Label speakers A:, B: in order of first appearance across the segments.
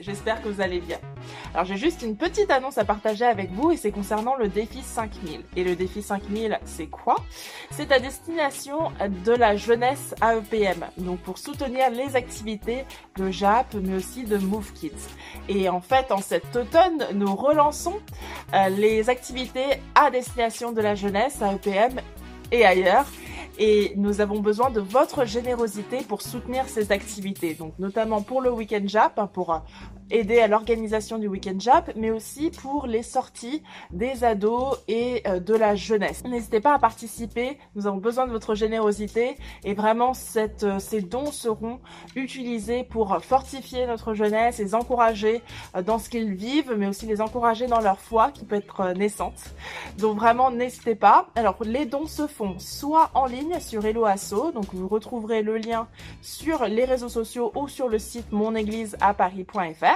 A: j'espère que vous allez bien. Alors j'ai juste une petite annonce à partager avec vous et c'est concernant le défi 5000. Et le défi 5000, c'est quoi? C'est à destination de la jeunesse AEPM, donc pour soutenir les activités de JAP mais aussi de Move Kids. Et en fait, en cet automne, nous relançons euh, les activités à destination de la jeunesse AEPM et ailleurs et nous avons besoin de votre générosité pour soutenir ces activités. Donc notamment pour le Week-end Jap, hein, pour aider à l'organisation du Week-end Jap, mais aussi pour les sorties des ados et euh, de la jeunesse. N'hésitez pas à participer, nous avons besoin de votre générosité et vraiment euh, ces dons seront utilisés pour fortifier notre jeunesse, les encourager euh, dans ce qu'ils vivent, mais aussi les encourager dans leur foi qui peut être naissante. Donc vraiment n'hésitez pas. Alors les dons se font soit en ligne sur Hello Asso, donc vous retrouverez le lien sur les réseaux sociaux ou sur le site monégliseaparis.fr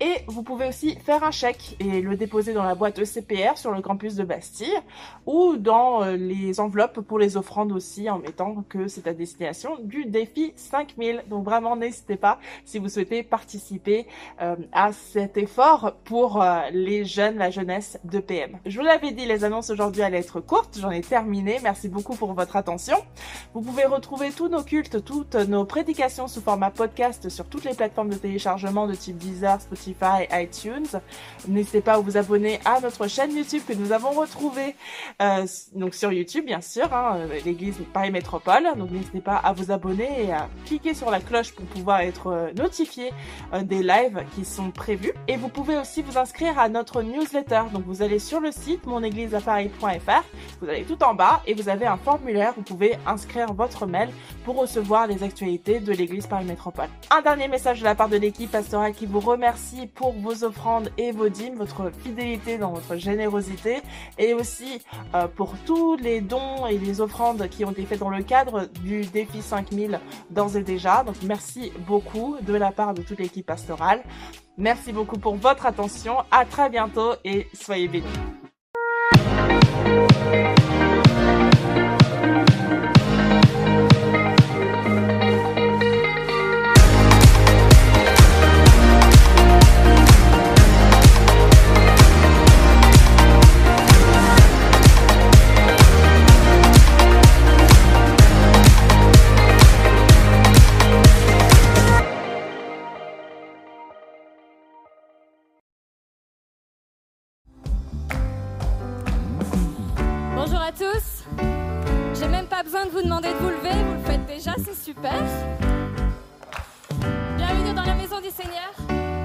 A: et vous pouvez aussi faire un chèque et le déposer dans la boîte ECPR sur le campus de Bastille ou dans euh, les enveloppes pour les offrandes aussi en mettant que c'est à destination du défi 5000. Donc vraiment n'hésitez pas si vous souhaitez participer euh, à cet effort pour euh, les jeunes, la jeunesse de PM. Je vous l'avais dit, les annonces aujourd'hui allaient être courtes. J'en ai terminé. Merci beaucoup pour votre attention. Vous pouvez retrouver tous nos cultes, toutes nos prédications sous format podcast sur toutes les plateformes de téléchargement de type Deezer, Spotify, ITunes. N'hésitez pas à vous abonner à notre chaîne YouTube que nous avons retrouvée euh, donc sur YouTube bien sûr, hein, euh, l'église Paris Métropole. Donc n'hésitez pas à vous abonner et à cliquer sur la cloche pour pouvoir être euh, notifié des lives qui sont prévus. Et vous pouvez aussi vous inscrire à notre newsletter. Donc vous allez sur le site monégliseaparis.fr, vous allez tout en bas et vous avez un formulaire. Vous pouvez inscrire votre mail pour recevoir les actualités de l'église Paris Métropole. Un dernier message de la part de l'équipe pastorale qui vous remercie pour vos offrandes et vos dîmes, votre fidélité dans votre générosité et aussi euh, pour tous les dons et les offrandes qui ont été faits dans le cadre du défi 5000 d'ores et déjà. Donc merci beaucoup de la part de toute l'équipe pastorale. Merci beaucoup pour votre attention. À très bientôt et soyez bénis.
B: demander
C: de vous lever, vous le faites déjà, c'est super. Bienvenue dans la maison du Seigneur.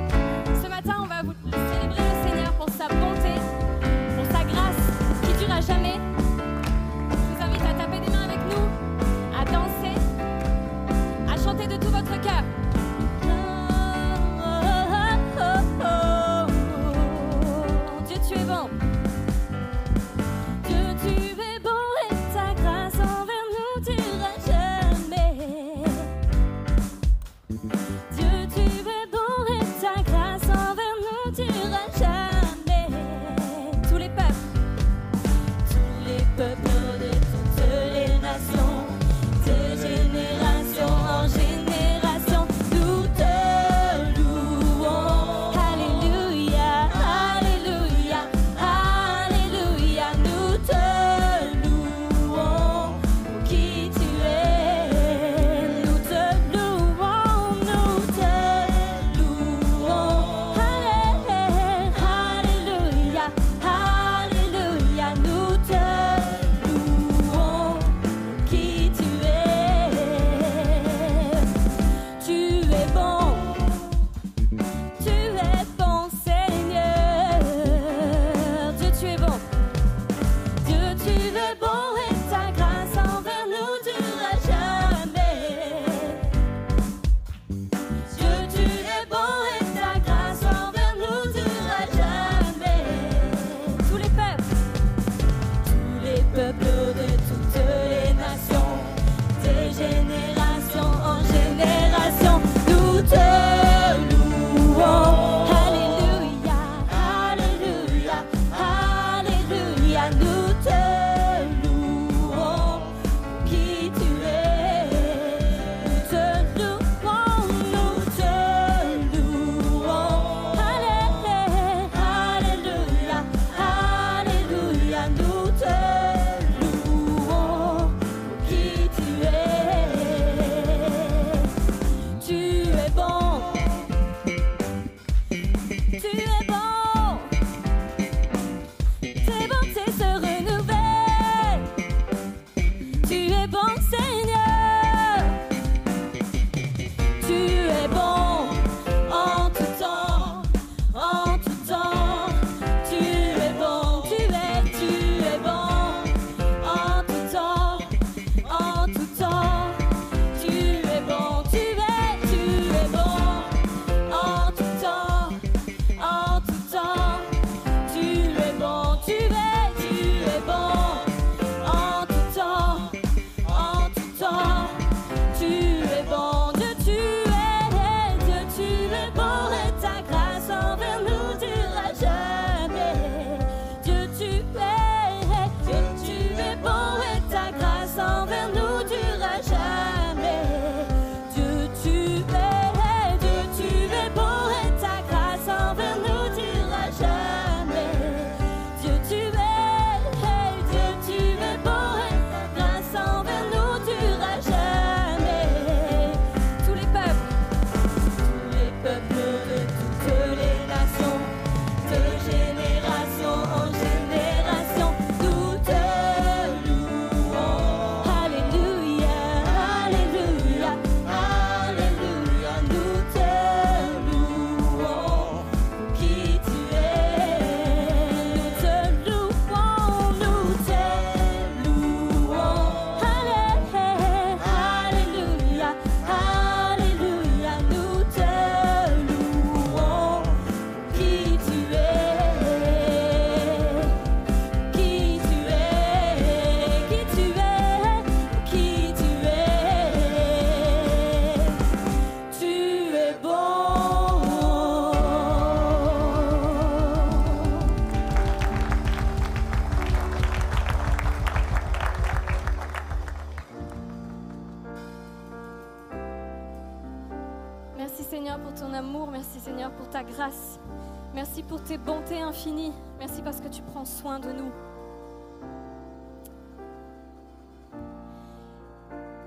B: Pour tes bontés infinies. Merci parce que tu prends soin de nous.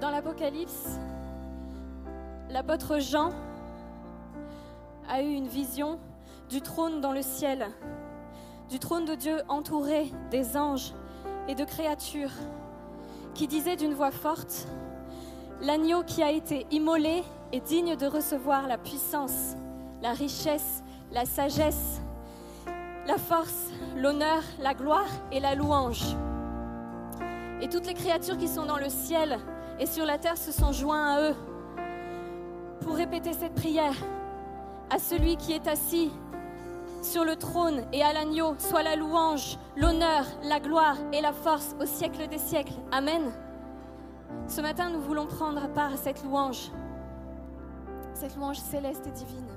B: Dans l'Apocalypse, l'apôtre Jean a eu une vision du trône dans le ciel, du trône de Dieu entouré des anges et de créatures, qui disait d'une voix forte, L'agneau qui a été immolé est digne de recevoir la puissance, la richesse, la sagesse, la force, l'honneur, la gloire et la louange. Et toutes les créatures qui sont dans le ciel et sur la terre se sont joints à eux pour répéter cette prière à celui qui est assis sur le trône et à l'agneau soit la louange, l'honneur, la gloire et la force au siècle des siècles. Amen. Ce matin, nous voulons prendre part à cette louange, cette louange céleste et divine.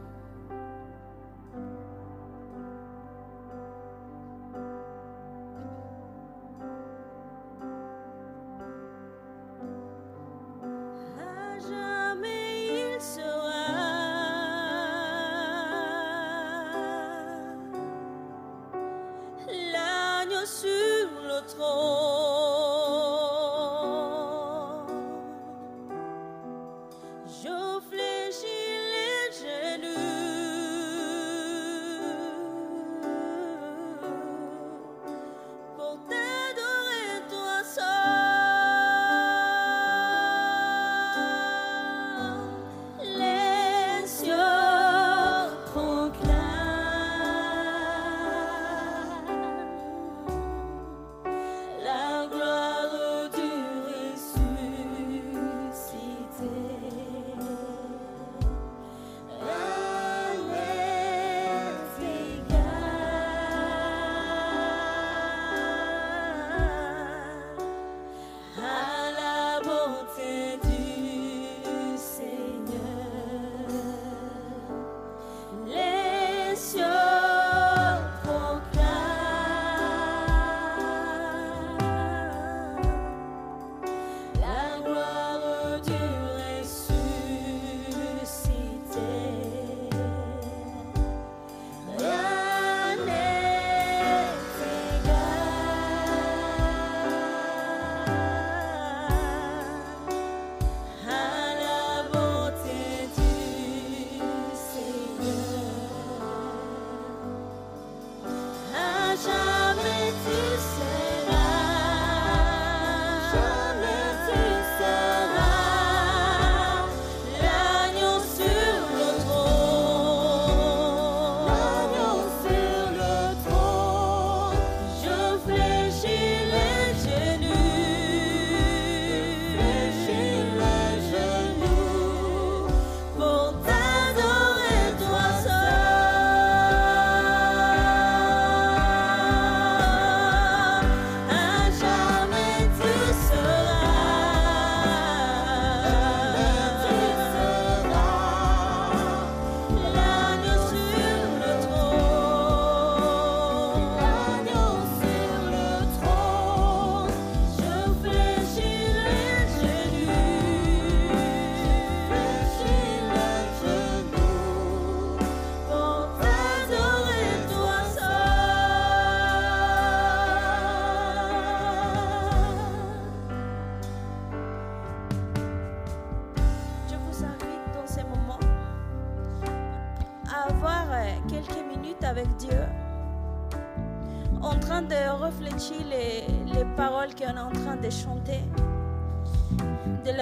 B: Jamais il sera... L'agneau sur le trône.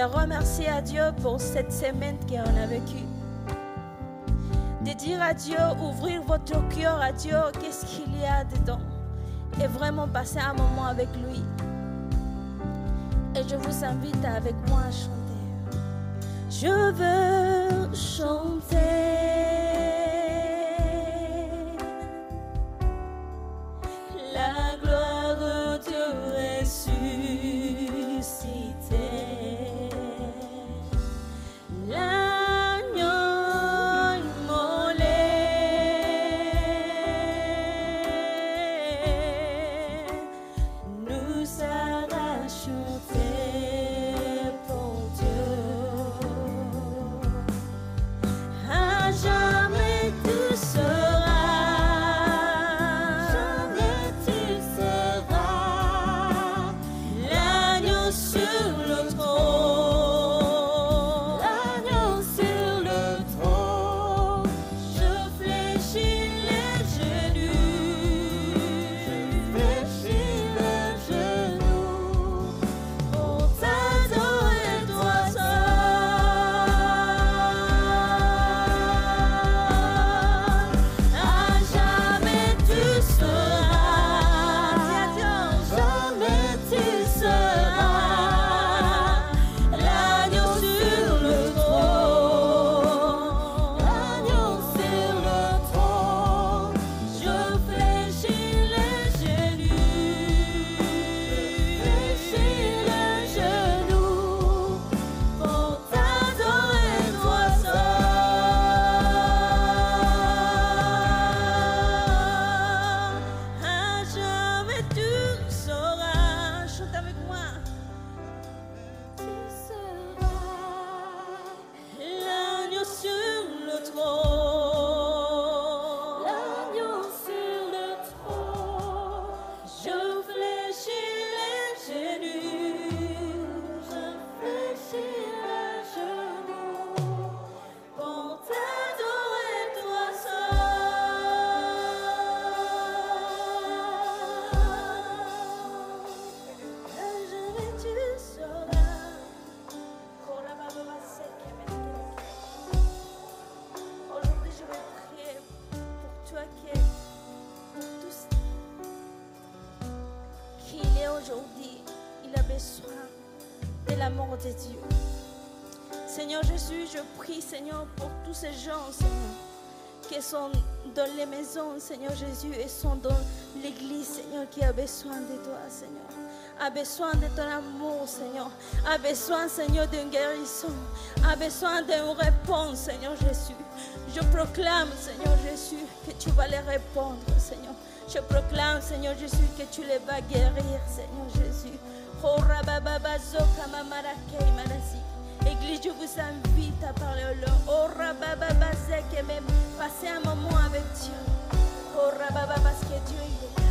D: Remercier à Dieu pour cette semaine qu'on a vécue. De dire à Dieu, ouvrir votre cœur à Dieu, qu'est-ce qu'il y a dedans? Et vraiment passer un moment avec lui. Et je vous invite avec moi à chanter. Je veux chanter.
B: Tous ces gens, Seigneur, qui sont dans les maisons, Seigneur Jésus, et sont dans l'église, Seigneur, qui a besoin de toi, Seigneur. A besoin de ton amour, Seigneur. A besoin, Seigneur, d'une guérison. A besoin d'une réponse, Seigneur Jésus. Je proclame, Seigneur Jésus, que tu vas les répondre, Seigneur. Je proclame, Seigneur Jésus, que tu les vas guérir, Seigneur Jésus. Oh. Église, je vous invite à parler au Lord. Oh, rabababazek, et même passer un moment avec Dieu. Oh, rababa, parce que Dieu, il est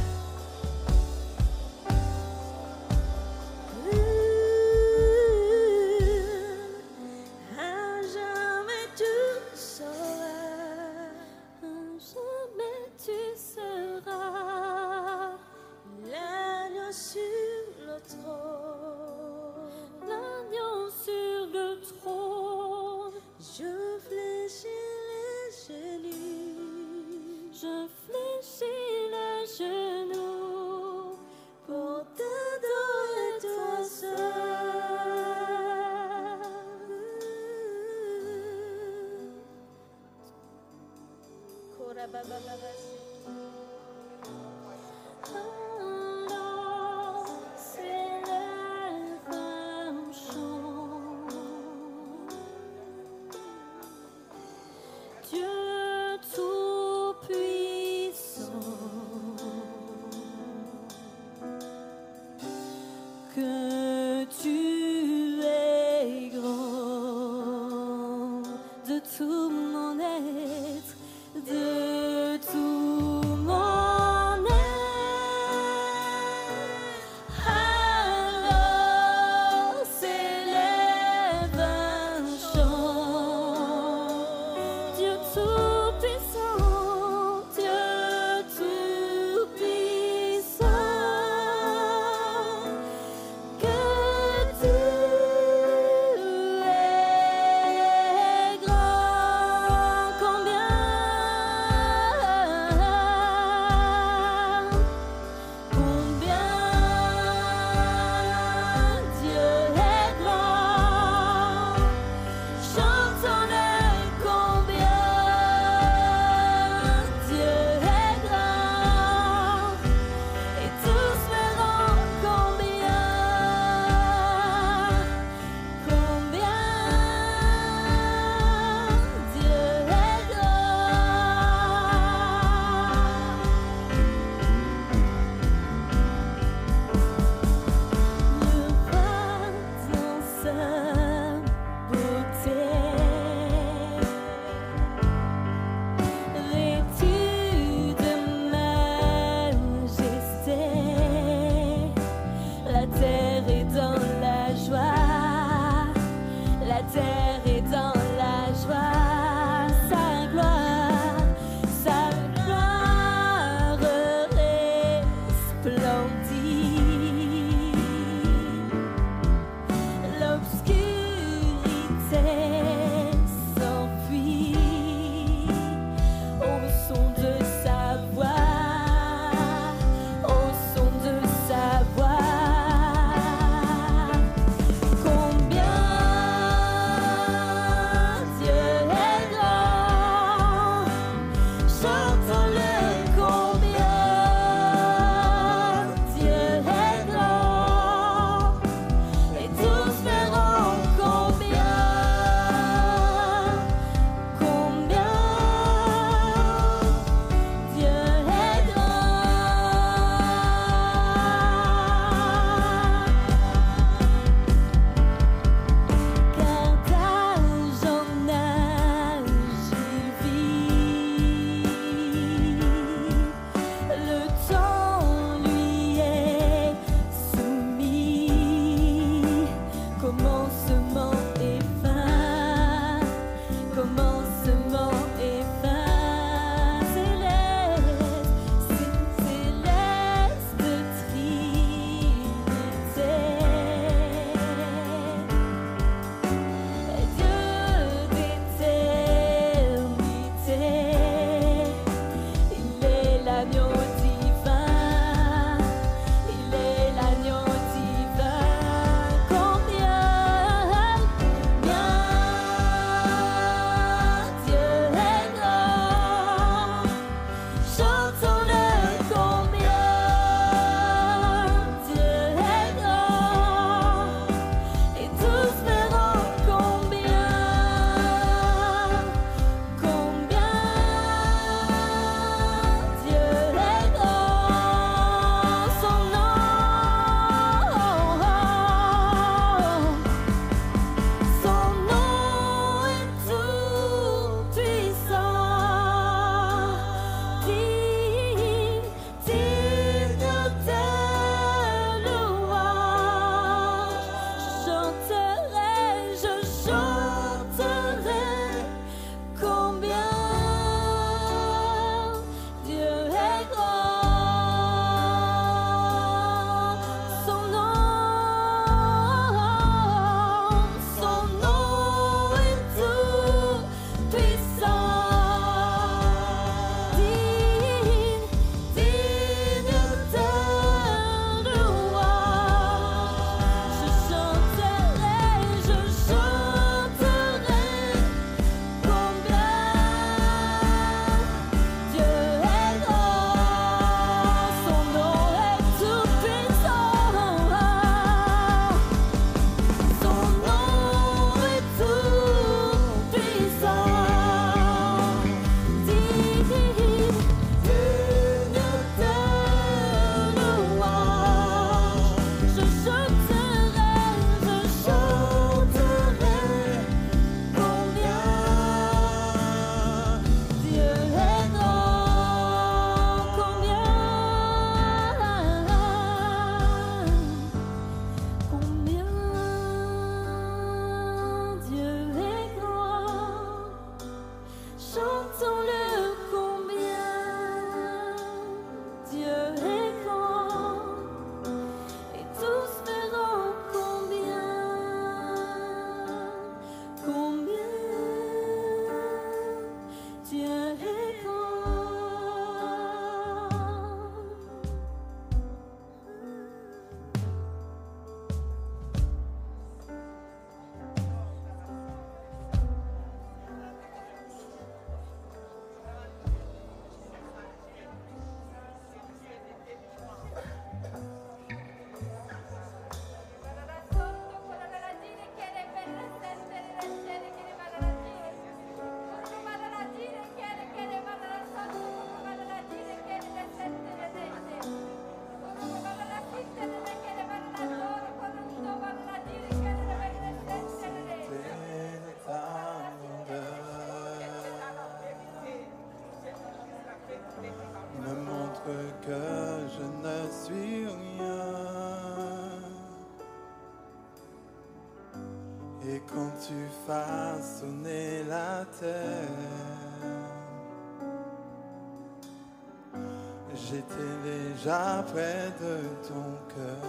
C: près de ton cœur.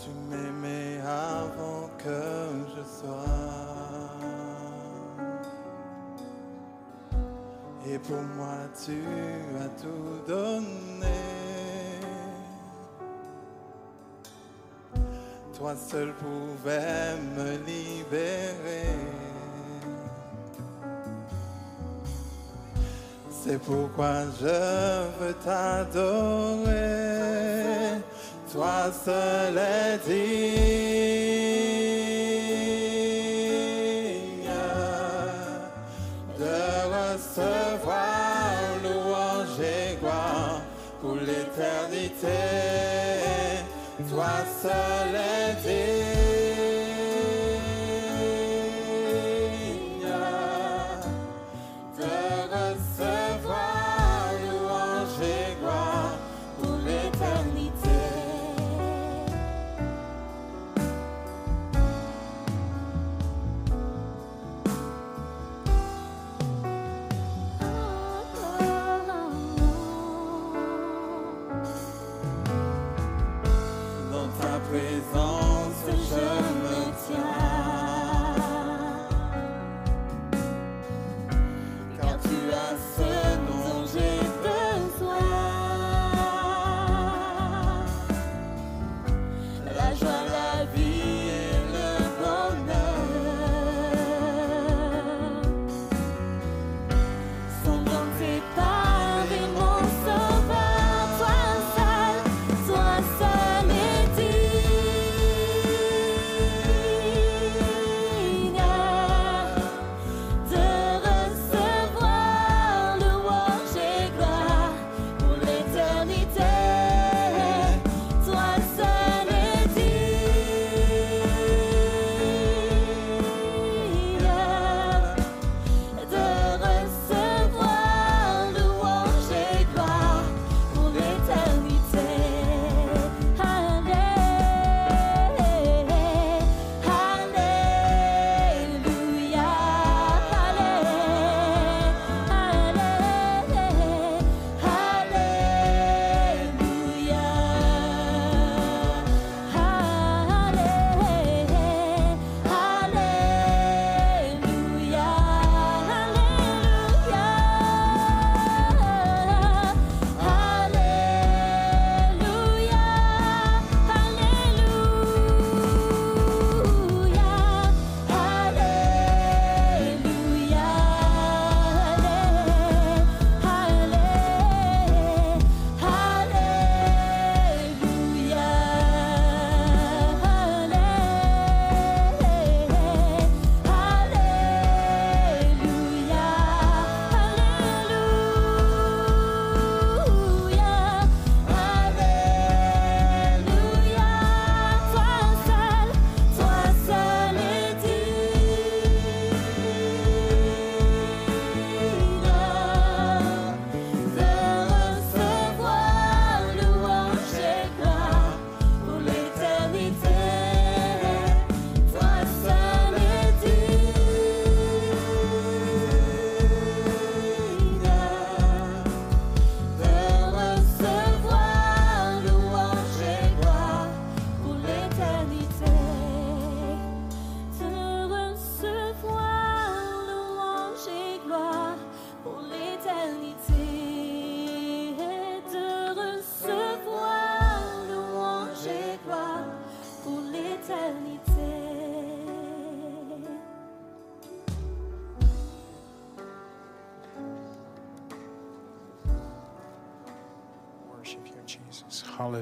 C: Tu m'aimais avant que je sois. Et pour moi, tu as tout donné. Toi seul pouvais me libérer. C'est pourquoi je veux t'adorer. Toi seul est digne de recevoir louange et gloire pour l'éternité. Toi seul est digne.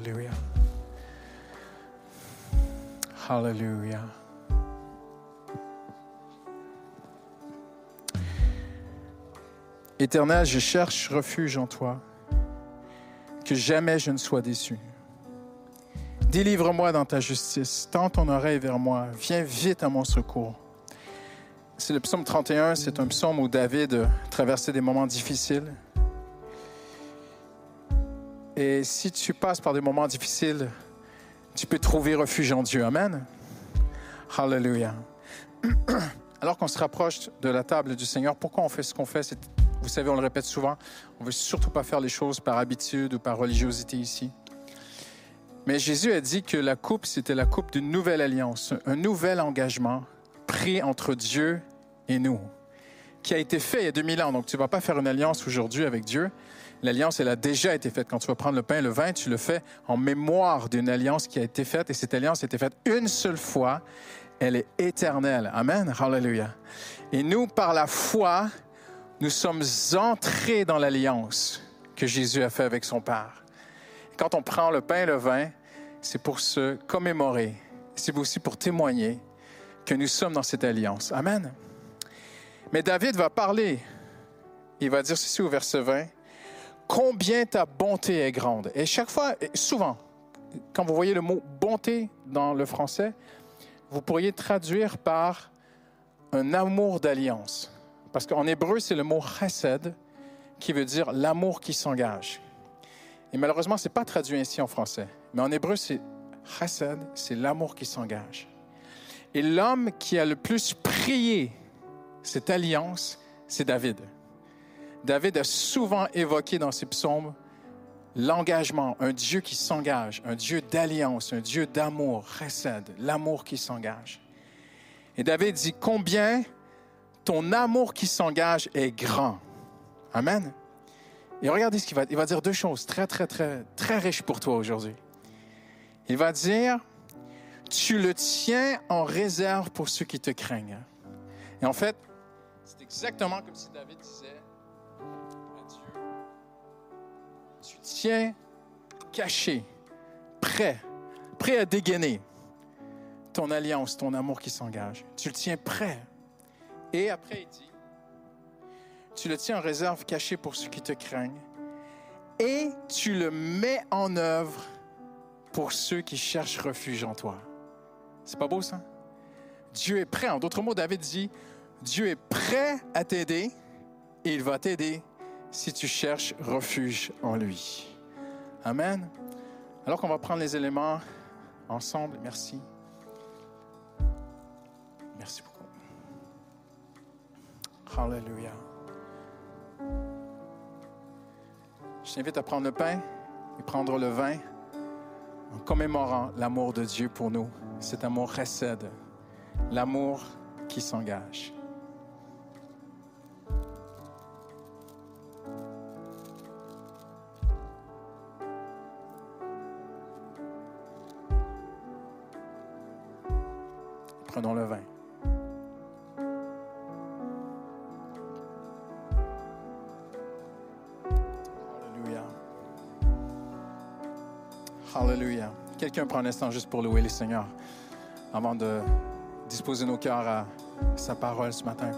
E: Hallelujah. Hallelujah. Éternel, je cherche refuge en toi, que jamais je ne sois déçu. Délivre-moi dans ta justice, tends ton oreille vers moi, viens vite à mon secours. C'est le psaume 31, c'est un psaume où David traversait des moments difficiles. Et si tu passes par des moments difficiles, tu peux trouver refuge en Dieu. Amen. Hallelujah. Alors qu'on se rapproche de la table du Seigneur, pourquoi on fait ce qu'on fait? Vous savez, on le répète souvent, on veut surtout pas faire les choses par habitude ou par religiosité ici. Mais Jésus a dit que la coupe, c'était la coupe d'une nouvelle alliance, un nouvel engagement pris entre Dieu et nous, qui a été fait il y a 2000 ans. Donc, tu ne vas pas faire une alliance aujourd'hui avec Dieu. L'alliance, elle a déjà été faite. Quand tu vas prendre le pain et le vin, tu le fais en mémoire d'une alliance qui a été faite. Et cette alliance a été faite une seule fois. Elle est éternelle. Amen. Hallelujah. Et nous, par la foi, nous sommes entrés dans l'alliance que Jésus a fait avec son Père. Quand on prend le pain et le vin, c'est pour se commémorer. C'est aussi pour témoigner que nous sommes dans cette alliance. Amen. Mais David va parler. Il va dire ceci au verset 20. Combien ta bonté est grande. Et chaque fois, souvent, quand vous voyez le mot bonté dans le français, vous pourriez traduire par un amour d'alliance. Parce qu'en hébreu, c'est le mot chesed qui veut dire l'amour qui s'engage. Et malheureusement, ce n'est pas traduit ainsi en français. Mais en hébreu, c'est chesed, c'est l'amour qui s'engage. Et l'homme qui a le plus prié cette alliance, c'est David. David a souvent évoqué dans ses psaumes l'engagement, un Dieu qui s'engage, un Dieu d'alliance, un Dieu d'amour, chesed, l'amour qui s'engage. Et David dit combien ton amour qui s'engage est grand. Amen. Et regardez ce qu'il va, il va dire deux choses très, très, très, très riches pour toi aujourd'hui. Il va dire, tu le tiens en réserve pour ceux qui te craignent. Et en fait, c'est exactement comme si David disait tu tiens caché, prêt, prêt à dégainer ton alliance, ton amour qui s'engage. Tu le tiens prêt. Et après, il dit, tu le tiens en réserve caché pour ceux qui te craignent. Et tu le mets en œuvre pour ceux qui cherchent refuge en toi. C'est pas beau ça? Dieu est prêt. En d'autres mots, David dit, Dieu est prêt à t'aider et il va t'aider si tu cherches refuge en lui. Amen. Alors qu'on va prendre les éléments ensemble. Merci. Merci beaucoup. Hallelujah. Je t'invite à prendre le pain et prendre le vin en commémorant l'amour de Dieu pour nous. Cet amour récède, l'amour qui s'engage. Prenons le vin. Alléluia. Alléluia. Quelqu'un prend un instant juste pour louer le Seigneur avant de disposer nos cœurs à sa parole ce matin.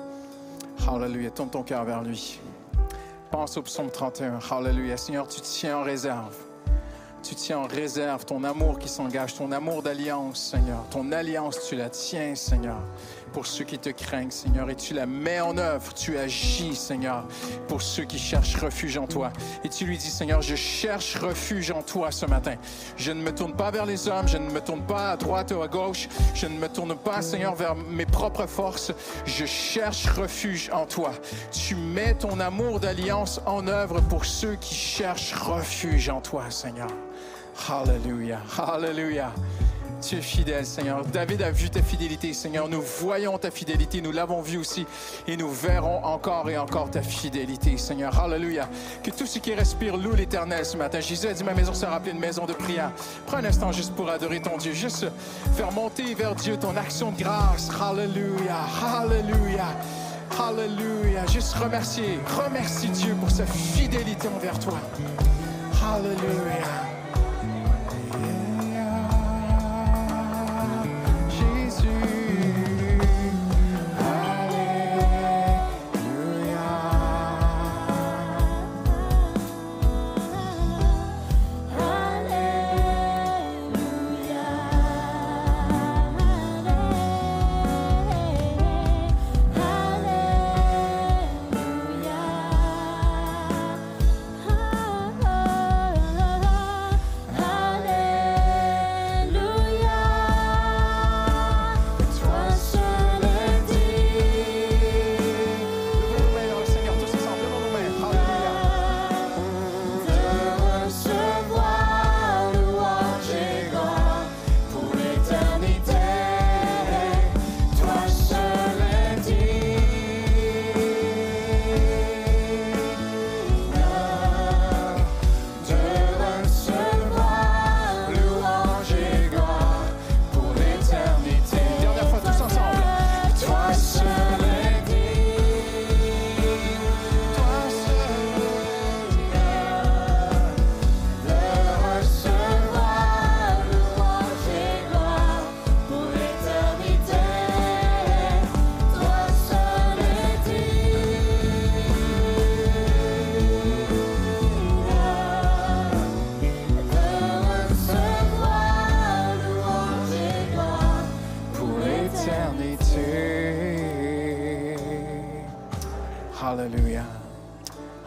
E: Alléluia. Tourne ton cœur vers lui. Pense au psaume 31. Alléluia. Seigneur, tu tiens en réserve. Tu tiens en réserve ton amour qui s'engage, ton amour d'alliance, Seigneur. Ton alliance, tu la tiens, Seigneur, pour ceux qui te craignent, Seigneur. Et tu la mets en œuvre, tu agis, Seigneur, pour ceux qui cherchent refuge en toi. Et tu lui dis, Seigneur, je cherche refuge en toi ce matin. Je ne me tourne pas vers les hommes, je ne me tourne pas à droite ou à gauche, je ne me tourne pas, Seigneur, vers mes propres forces. Je cherche refuge en toi. Tu mets ton amour d'alliance en œuvre pour ceux qui cherchent refuge en toi, Seigneur. Alléluia, Alléluia. Tu es fidèle, Seigneur. David a vu ta fidélité, Seigneur. Nous voyons ta fidélité, nous l'avons vu aussi, et nous verrons encore et encore ta fidélité, Seigneur. Alléluia. Que tout ce qui respire loue l'Éternel ce matin. Jésus a dit, ma maison sera appelée une maison de prière. Prends un instant juste pour adorer ton Dieu, juste faire monter vers Dieu ton action de grâce. Alléluia, Alléluia. Alléluia. Juste remercier, remercie Dieu pour sa fidélité envers toi. Alléluia.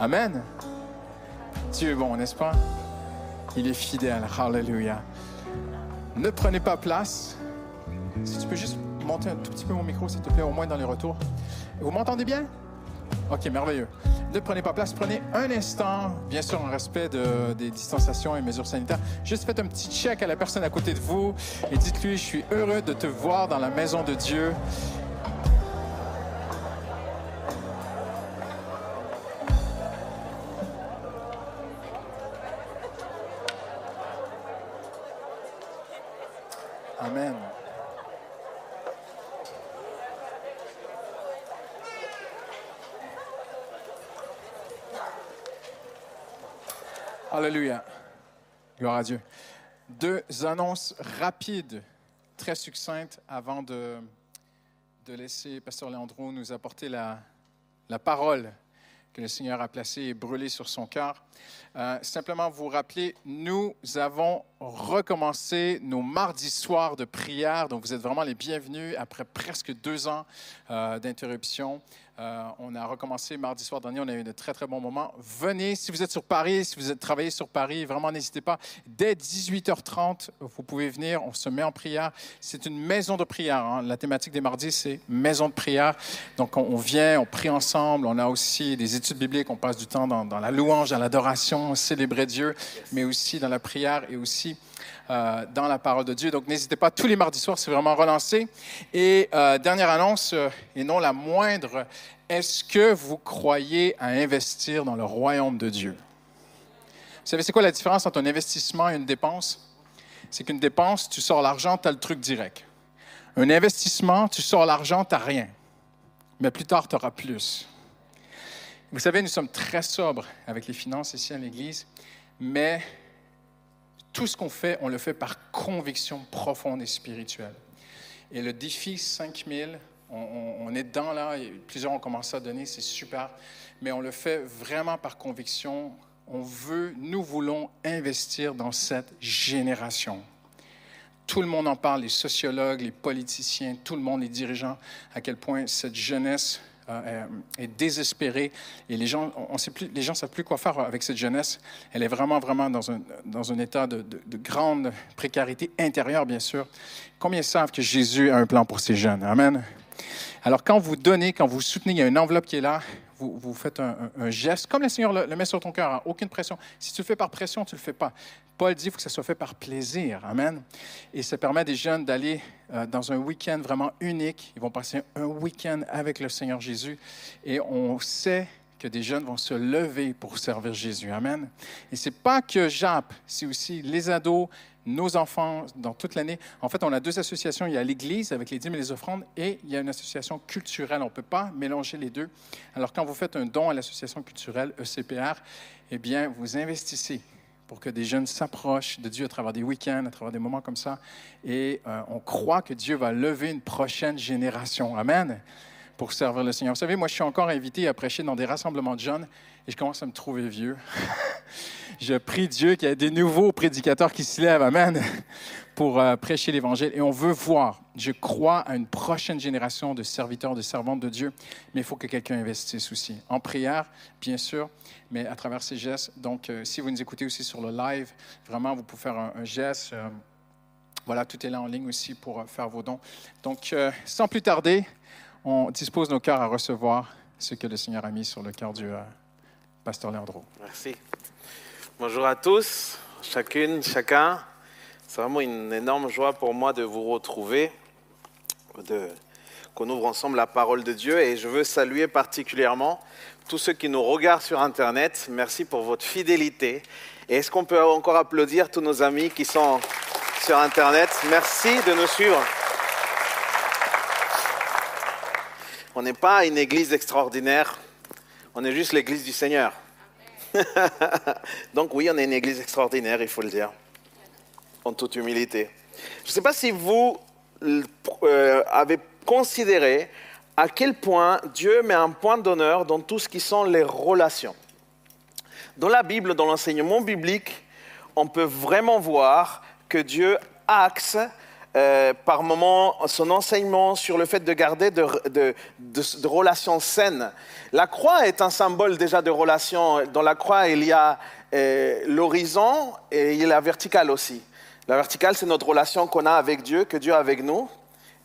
E: Amen. Dieu est bon, n'est-ce pas? Il est fidèle. Hallelujah. Ne prenez pas place. Si tu peux juste monter un tout petit peu mon micro, s'il te plaît, au moins dans les retours. Vous m'entendez bien? OK, merveilleux. Ne prenez pas place. Prenez un instant, bien sûr en respect de- des distanciations et mesures sanitaires. Juste faites un petit check à la personne à côté de vous et dites-lui, je suis heureux de te voir dans la maison de Dieu. Alléluia. Gloire à Dieu. Deux annonces rapides, très succinctes, avant de, de laisser Pasteur Leandro nous apporter la, la parole que le Seigneur a placée et brûlée sur son cœur. Euh, simplement vous rappeler, nous avons recommencé nos mardis soirs de prière, donc vous êtes vraiment les bienvenus après presque deux ans euh, d'interruption. Euh, on a recommencé mardi soir dernier, on a eu de très très bons moments. Venez, si vous êtes sur Paris, si vous êtes travaillé sur Paris, vraiment n'hésitez pas. Dès 18h30, vous pouvez venir, on se met en prière. C'est une maison de prière. hein. La thématique des mardis, c'est maison de prière. Donc on, vient, on prie ensemble. On a aussi des études bibliques, on passe du temps dans, dans la louange, dans l'adoration, célébrer Dieu, mais aussi dans la prière et aussi euh, dans la parole de Dieu. Donc, n'hésitez pas, tous les mardis soirs, c'est vraiment relancé. Et euh, dernière annonce, euh, et non la moindre, est-ce que vous croyez à investir dans le royaume de Dieu? Vous savez, c'est quoi la différence entre un investissement et une dépense? C'est qu'une dépense, tu sors l'argent, tu as le truc direct. Un investissement, tu sors l'argent, tu n'as rien. Mais plus tard, tu auras plus. Vous savez, nous sommes très sobres avec les finances ici à l'Église, mais tout ce qu'on fait, on le fait par conviction profonde et spirituelle. Et le défi 5000, on, on- est dedans là, plusieurs ont commencé à donner, c'est super, mais on le fait vraiment par conviction. On veut, nous voulons investir dans cette génération. Tout le monde en parle, les sociologues, les politiciens, tout le monde, les dirigeants, à quel point cette jeunesse euh, est désespérée et les gens, on on sait plus, les gens savent plus quoi faire avec cette jeunesse. Elle est vraiment, vraiment dans un, dans un état de, de- de grande précarité intérieure, bien sûr. Combien savent que Jésus a un plan pour ces jeunes? Amen. Alors, quand vous donnez, quand vous soutenez, il y a une enveloppe qui est là, vous, vous faites un, geste, comme le Seigneur le, met sur ton cœur, hein, aucune pression. Si tu le fais par pression, tu ne le fais pas. Paul dit qu'il faut que ça soit fait par plaisir. Amen. Et ça permet à des jeunes d'aller euh, dans un week-end vraiment unique. Ils vont passer un week-end avec le Seigneur Jésus. Et on sait que des jeunes vont se lever pour servir Jésus. Amen. Et c'est pas que JAP, c'est aussi les ados, nos enfants dans toute l'année. En fait, on a deux associations. Il y a l'Église avec les dîmes et les offrandes et il y a une association culturelle. On ne peut pas mélanger les deux. Alors, quand vous faites un don à l'association culturelle ECPR, eh bien, vous investissez pour que des jeunes s'approchent de Dieu à travers des week-ends, à travers des moments comme ça. Et euh, on croit que Dieu va lever une prochaine génération. Amen pour servir le Seigneur. Vous savez, moi, je suis encore invité à prêcher dans des rassemblements de jeunes et je commence à me trouver vieux. je prie Dieu qu'il y ait des nouveaux prédicateurs qui se lèvent, Amen, pour euh, prêcher l'Évangile. Et on veut voir, je crois à une prochaine génération de serviteurs, de servantes de Dieu, mais il faut que quelqu'un investisse aussi. En prière, bien sûr, mais à travers ces gestes. Donc, euh, si vous nous écoutez aussi sur le live, vraiment, vous pouvez faire un, geste. euh, voilà, tout est là en ligne aussi pour faire vos dons. Donc, sans plus tarder, on dispose nos cœurs à recevoir ce que le Seigneur a mis sur le cœur du
F: Merci. Bonjour à tous, chacune, chacun. C'est vraiment une énorme joie pour moi de vous retrouver, de, qu'on ouvre ensemble la parole de Dieu. Et je veux saluer particulièrement tous ceux qui nous regardent sur Internet. Merci pour votre fidélité. Et est-ce qu'on peut encore applaudir tous nos amis qui sont sur Internet? Merci de nous suivre. On n'est pas une église extraordinaire, on est juste l'église du Seigneur. Donc oui, on est une église extraordinaire, il faut le dire, en toute humilité. Je ne sais pas si vous euh, avez considéré à quel point Dieu met un point d'honneur dans tout ce qui sont les relations. Dans la Bible, dans l'enseignement biblique, on peut vraiment voir que Dieu axe euh, par moment son enseignement sur le fait de garder de, relations saines. La croix est un symbole déjà de relations. Dans la croix, il y a euh, l'horizon et il y a la verticale aussi. La verticale, c'est notre relation qu'on a avec Dieu, que Dieu a avec nous.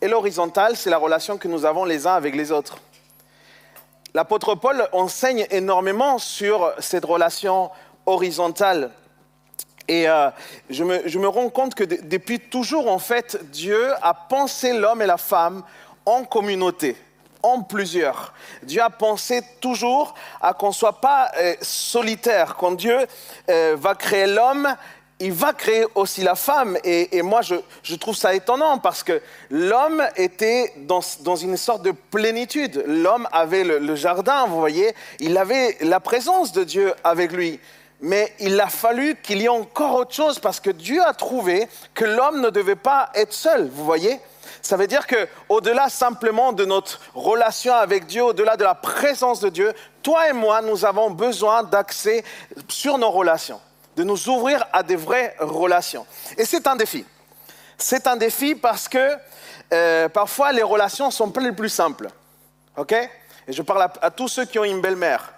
F: Et l'horizontale, c'est la relation que nous avons les uns avec les autres. L'apôtre Paul enseigne énormément sur cette relation horizontale. Et euh, je, me, rends compte que de- depuis toujours, en fait, Dieu a pensé l'homme et la femme en communauté, en plusieurs. Dieu a pensé toujours à qu'on ne soit pas euh, solitaire. Quand Dieu euh, va créer l'homme, il va créer aussi la femme. Et, moi, je, trouve ça étonnant parce que l'homme était dans, une sorte de plénitude. L'homme avait le jardin, vous voyez, il avait la présence de Dieu avec lui. Mais il a fallu qu'il y ait encore autre chose parce que Dieu a trouvé que l'homme ne devait pas être seul, vous voyez? Ça veut dire que au-delà simplement de notre relation avec Dieu, au-delà de la présence de Dieu, toi et moi, nous avons besoin d'accès sur nos relations, de nous ouvrir à des vraies relations. Et c'est un défi. C'est un défi parce que euh, parfois les relations sont pas les plus simples. OK? Et je parle à, à tous ceux qui ont une belle-mère.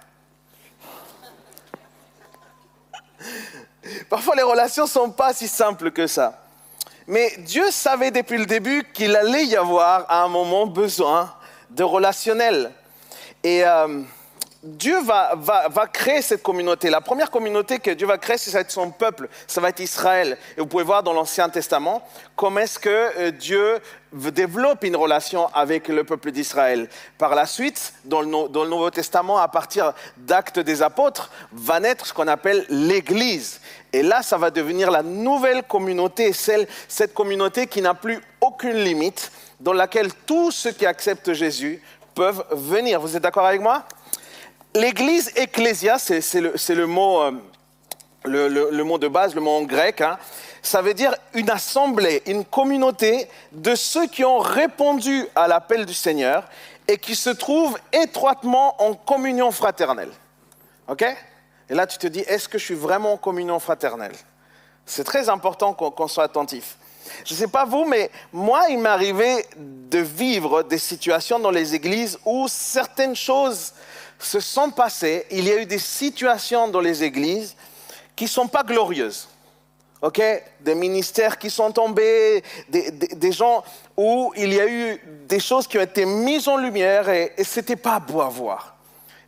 F: Parfois les relations sont pas si simples que ça. Mais Dieu savait depuis le début qu'il allait y avoir à un moment besoin de relationnel. Et euh, Dieu va, créer cette communauté. La première communauté que Dieu va créer, ça va être son peuple, ça va être Israël. Et vous pouvez voir dans l'Ancien Testament comment est-ce que euh, Dieu développe une relation avec le peuple d'Israël. Par la suite, dans le, Nouveau Testament, à partir d'actes des apôtres, va naître ce qu'on appelle l'Église. Et là, ça va devenir la nouvelle communauté, cette communauté qui n'a plus aucune limite, dans laquelle tous ceux qui acceptent Jésus peuvent venir. Vous êtes d'accord avec moi? L'église ecclésia, c'est euh, le, mot de base, le mot en grec. hein. Ça veut dire une assemblée, une communauté de ceux qui ont répondu à l'appel du Seigneur et qui se trouvent étroitement en communion fraternelle. OK? Et là, tu te dis, est-ce que je suis vraiment en communion fraternelle? C'est très important qu'on soit attentif. Je ne sais pas vous, mais moi, il m'est arrivé de vivre des situations dans les églises où certaines choses se sont passées. Il y a eu des situations dans les églises qui ne sont pas glorieuses. OK? Des ministères qui sont tombés, des, gens où il y a eu des choses qui ont été mises en lumière et, et ce n'était pas beau à voir.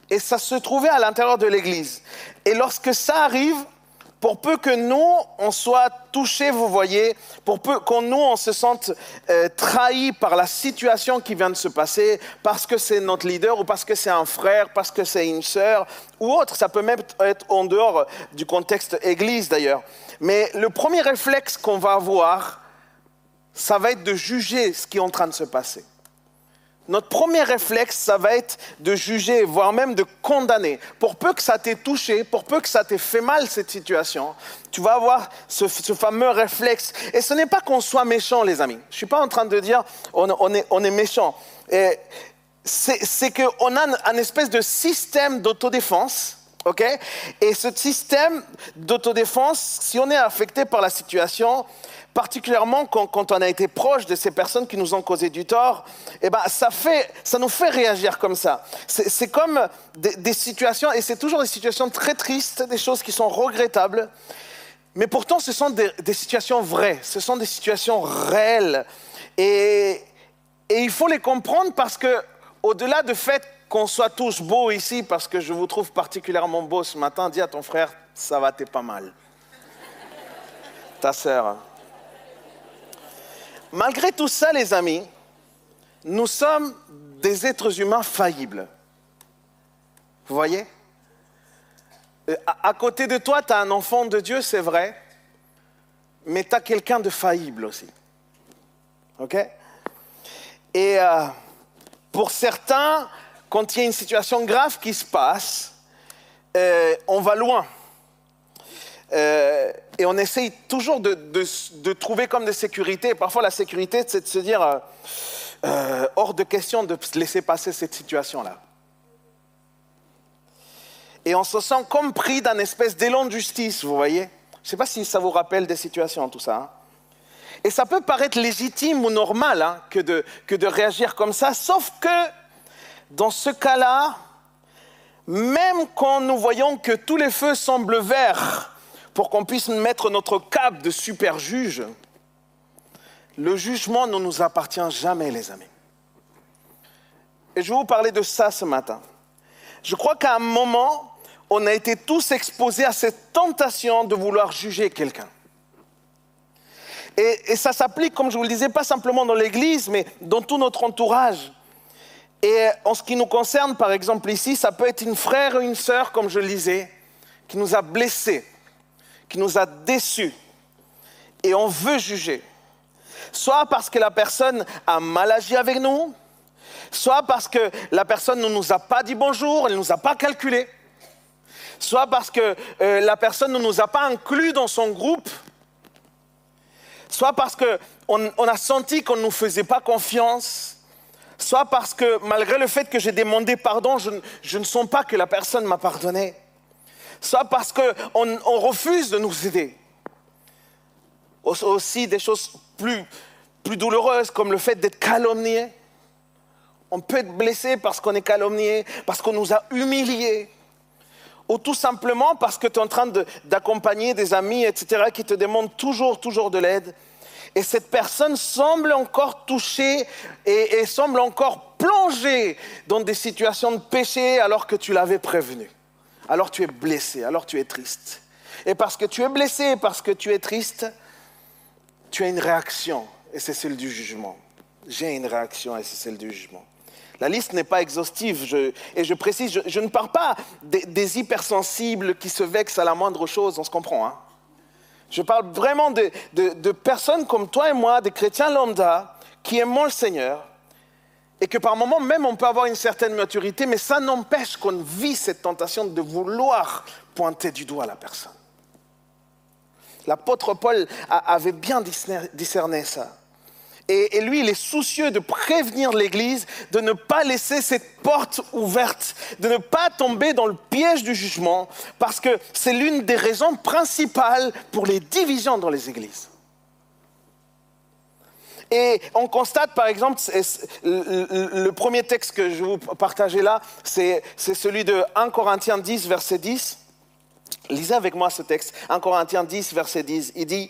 F: Et ça se trouvait à l'intérieur de l'Église. Et lorsque ça arrive, pour peu que nous, on soit touchés, vous voyez, pour peu qu'on nous, on se sente euh, trahis par la situation qui vient de se passer, parce que c'est notre leader, ou parce que c'est un frère, parce que c'est une sœur, ou autre, ça peut même être en dehors du contexte Église d'ailleurs. Mais le premier réflexe qu'on va avoir, ça va être de juger ce qui est en train de se passer. Notre premier réflexe, ça va être de juger, voire même de condamner. Pour peu que ça t'ait touché, pour peu que ça t'ait fait mal cette situation, tu vas avoir ce, fameux réflexe. Et ce n'est pas qu'on soit méchant, les amis. Je ne suis pas en train de dire on, est, méchant. C'est qu'on a un, espèce de système d'autodéfense. Et ce système d'autodéfense, si on est affecté par la situation, particulièrement quand, on a été proche de ces personnes qui nous ont causé du tort, eh ben, ça, nous fait réagir comme ça. C'est comme des, situations, et c'est toujours des situations très tristes, des choses qui sont regrettables, mais pourtant ce sont des, situations vraies, ce sont des situations réelles. Et, et il faut les comprendre parce que, au-delà du fait qu'on soit tous beaux ici, parce que je vous trouve particulièrement beau ce matin, dis à ton frère, ça va, t'es pas mal. Ta sœur. Malgré tout ça, les amis, nous sommes des êtres humains faillibles. Vous voyez? Euh, à, côté de toi, tu as un enfant de Dieu, c'est vrai, mais tu as quelqu'un de faillible aussi. OK? Et euh, pour certains, quand il y a une situation grave qui se passe, euh, on va loin. Euh, et on essaye toujours de, trouver comme de sécurité. Parfois, la sécurité, c'est de se dire euh, euh, hors de question de laisser passer cette situation-là. Et on se sent comme pris d'un espèce d'élan de justice, vous voyez Je ne sais pas si ça vous rappelle des situations, tout ça. hein. Et ça peut paraître légitime ou normal hein, que de réagir comme ça, sauf que dans ce cas-là, même quand nous voyons que tous les feux semblent verts pour qu'on puisse mettre notre cape de super juge, le jugement ne nous appartient jamais, les amis. Et je vais vous parler de ça ce matin. Je crois qu'à un moment, on a été tous exposés à cette tentation de vouloir juger quelqu'un. Et, et ça s'applique, comme je vous le disais, pas simplement dans l'Église, mais dans tout notre entourage. Et en ce qui nous concerne, par exemple ici, ça peut être une frère ou une sœur, comme je le disais, qui nous a blessés, qui nous a déçus. Et on veut juger. Soit parce que la personne a mal agi avec nous, soit parce que la personne ne nous a pas dit bonjour, elle ne nous a pas calculé, soit parce que euh, la personne ne nous a pas inclus dans son groupe, soit parce qu'on on a senti qu'on ne nous faisait pas confiance, soit parce que malgré le fait que j'ai demandé pardon, je, je, ne sens pas que la personne m'a pardonné, soit parce qu'on on refuse de nous aider. Aussi des choses plus, douloureuses comme le fait d'être calomnié. On peut être blessé parce qu'on est calomnié, parce qu'on nous a humiliés, ou tout simplement parce que tu es en train d'accompagner des amis, etc., qui te demandent toujours, toujours de l'aide. Et cette personne semble encore touchée et, semble encore plongée dans des situations de péché alors que tu l'avais prévenu. Alors tu es blessé, alors tu es triste. Et parce que tu es blessé, parce que tu es triste, tu as une réaction, et c'est celle du jugement. J'ai une réaction, et c'est celle du jugement. La liste n'est pas exhaustive, et je précise, je, ne parle pas des, hypersensibles qui se vexent à la moindre chose, on se comprend. Hein je parle vraiment de, de, de, personnes comme toi et moi, des chrétiens lambda, qui aiment le Seigneur, et que par moments même on peut avoir une certaine maturité, mais ça n'empêche qu'on vit cette tentation de vouloir pointer du doigt la personne. L'apôtre Paul avait bien discerné ça. Et, lui, il est soucieux de prévenir l'Église de ne pas laisser cette porte ouverte, de ne pas tomber dans le piège du jugement, parce que c'est l'une des raisons principales pour les divisions dans les Églises. Et on constate, par exemple, le premier texte que je vous partager là, c'est celui de 1 Corinthiens 10, verset 10. Lisez avec moi ce texte, 1 Corinthiens 10, verset 10. Il dit,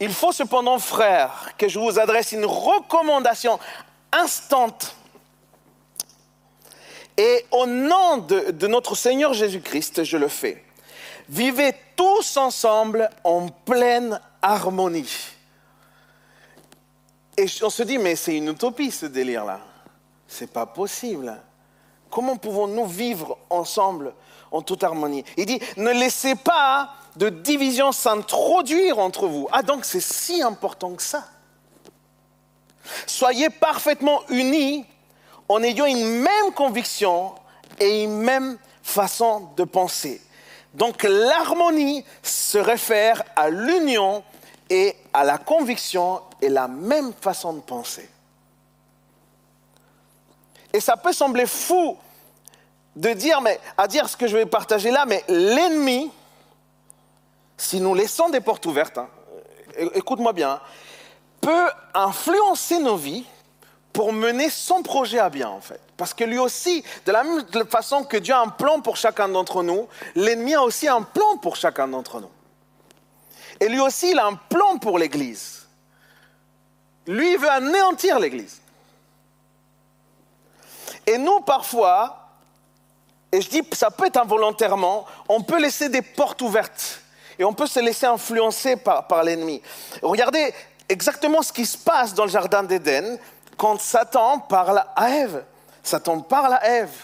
F: il faut cependant, frères, que je vous adresse une recommandation instante. Et au nom de, de notre Seigneur Jésus-Christ, je le fais. Vivez tous ensemble en pleine harmonie. Et on se dit, mais c'est une utopie ce délire-là. C'est pas possible. Comment pouvons-nous vivre ensemble en toute harmonie? Il dit, ne laissez pas de division s'introduire entre vous. Ah donc c'est si important que ça. Soyez parfaitement unis en ayant une même conviction et une même façon de penser. Donc l'harmonie se réfère à l'union et à la conviction et la même façon de penser. Et ça peut sembler fou de dire, mais à dire ce que je vais partager là, mais l'ennemi, si nous laissons des portes ouvertes, hein, écoute-moi bien, peut influencer nos vies pour mener son projet à bien, en fait. Parce que lui aussi, de la même façon que Dieu a un plan pour chacun d'entre nous, l'ennemi a aussi un plan pour chacun d'entre nous. Et lui aussi, il a un plan pour l'Église. Lui, il veut anéantir l'Église. Et nous, parfois, et je dis, ça peut être involontairement, on peut laisser des portes ouvertes et on peut se laisser influencer par, par l'ennemi. Regardez exactement ce qui se passe dans le jardin d'Éden quand Satan parle à Ève. Satan parle à Ève.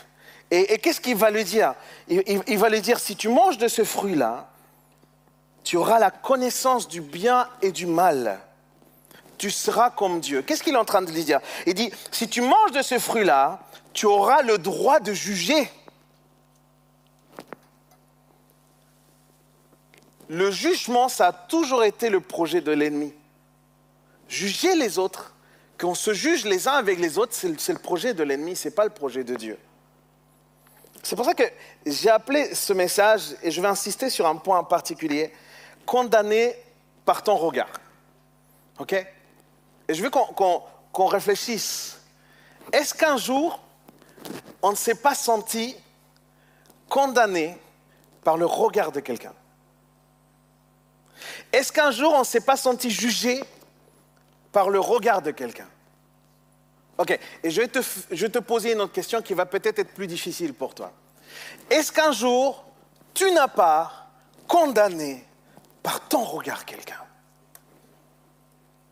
F: Et, qu'est-ce qu'il va lui dire? Il, va lui dire, si tu manges de ce fruit-là, tu auras la connaissance du bien et du mal. Tu seras comme Dieu. Qu'est-ce qu'il est en train de lui dire? Il dit, si tu manges de ce fruit-là, tu auras le droit de juger. Le jugement, ça a toujours été le projet de l'ennemi. Juger les autres, qu'on se juge les uns avec les autres, c'est le projet de l'ennemi, ce n'est pas le projet de Dieu. C'est pour ça que j'ai appelé ce message, et je vais insister sur un point en particulier, condamné par ton regard. OK? Et je veux qu'on réfléchisse. Est-ce qu'un jour, on ne s'est pas senti condamné par le regard de quelqu'un? Est-ce qu'un jour, on ne s'est pas senti jugé par le regard de quelqu'un? Ok, et je vais, te, je vais te poser une autre question qui va peut-être être plus difficile pour toi. Est-ce qu'un jour, tu n'as pas condamné par ton regard quelqu'un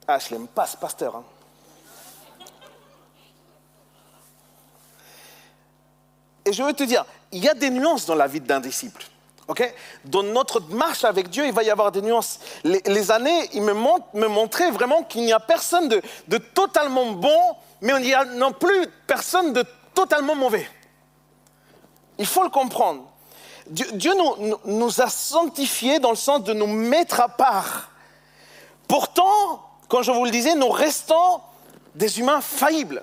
F: Ah, je l'aime pas, ce pasteur. hein. Et je veux te dire, il y a des nuances dans la vie d'un disciple. ok? Dans notre marche avec Dieu, il va y avoir des nuances. Les, années, ils me, montrent, me montraient vraiment qu'il n'y a personne de, de totalement bon, mais il n'y a non plus personne de totalement mauvais. Il faut le comprendre. Dieu, nous a sanctifiés dans le sens de nous mettre à part. Pourtant, quand je vous le disais, nous restons des humains faillibles.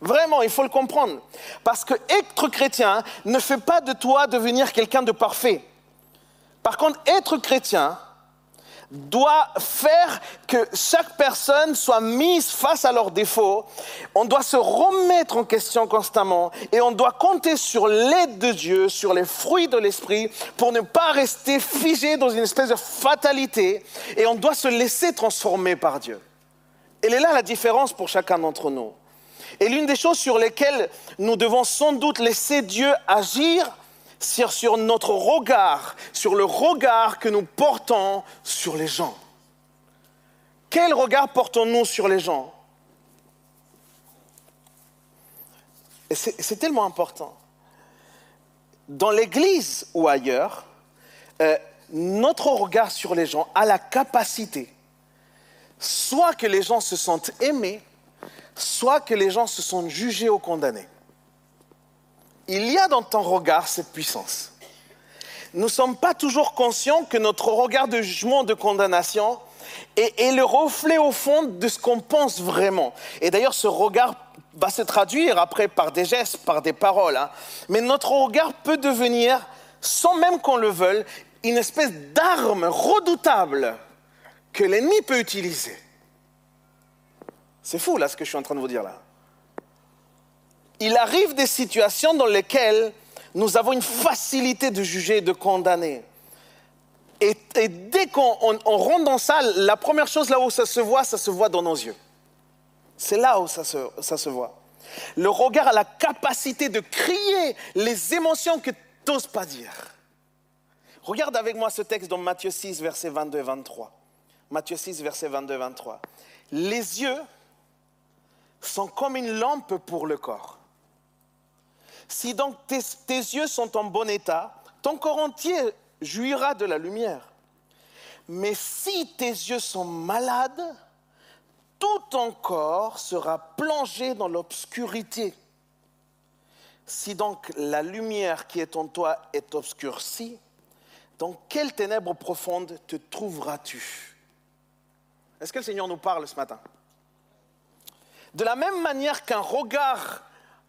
F: Vraiment, il faut le comprendre. Parce que être chrétien ne fait pas de toi devenir quelqu'un de parfait. Par contre, être chrétien doit faire que chaque personne soit mise face à leurs défauts. On doit se remettre en question constamment et on doit compter sur l'aide de Dieu, sur les fruits de l'esprit pour ne pas rester figé dans une espèce de fatalité et on doit se laisser transformer par Dieu. Elle est là la différence pour chacun d'entre nous. Et l'une des choses sur lesquelles nous devons sans doute laisser Dieu agir, sur notre regard, sur le regard que nous portons sur les gens. Quel regard portons-nous sur les gens? Et c'est tellement important. Dans l'Église ou ailleurs, euh, notre regard sur les gens a la capacité, soit que les gens se sentent aimés, soit que les gens se sont jugés ou condamnés. Il y a dans ton regard cette puissance. Nous ne sommes pas toujours conscients que notre regard de jugement, de condamnation, est, le reflet au fond de ce qu'on pense vraiment. Et d'ailleurs, ce regard va se traduire après par des gestes, par des paroles. hein. Mais notre regard peut devenir, sans même qu'on le veuille, une espèce d'arme redoutable que l'ennemi peut utiliser. C'est fou là ce que je suis en train de vous dire là. Il arrive des situations dans lesquelles nous avons une facilité de juger, de condamner. Et, dès qu'on on- on rentre dans ça, la première chose là où ça se voit, ça se voit dans nos yeux. C'est là où ça se, ça se voit. Le regard a la capacité de crier les émotions que tu n'oses pas dire. Regarde avec moi ce texte dans Matthieu 6, versets 22 et 23. Matthieu 6, versets 22 et 23. Les yeux sont comme une lampe pour le corps. Si donc tes, yeux sont en bon état, ton corps entier jouira de la lumière. Mais si tes yeux sont malades, tout ton corps sera plongé dans l'obscurité. Si donc la lumière qui est en toi est obscurcie, dans quelle ténèbre profonde te trouveras-tu? Est-ce que le Seigneur nous parle ce matin? De la même manière qu'un regard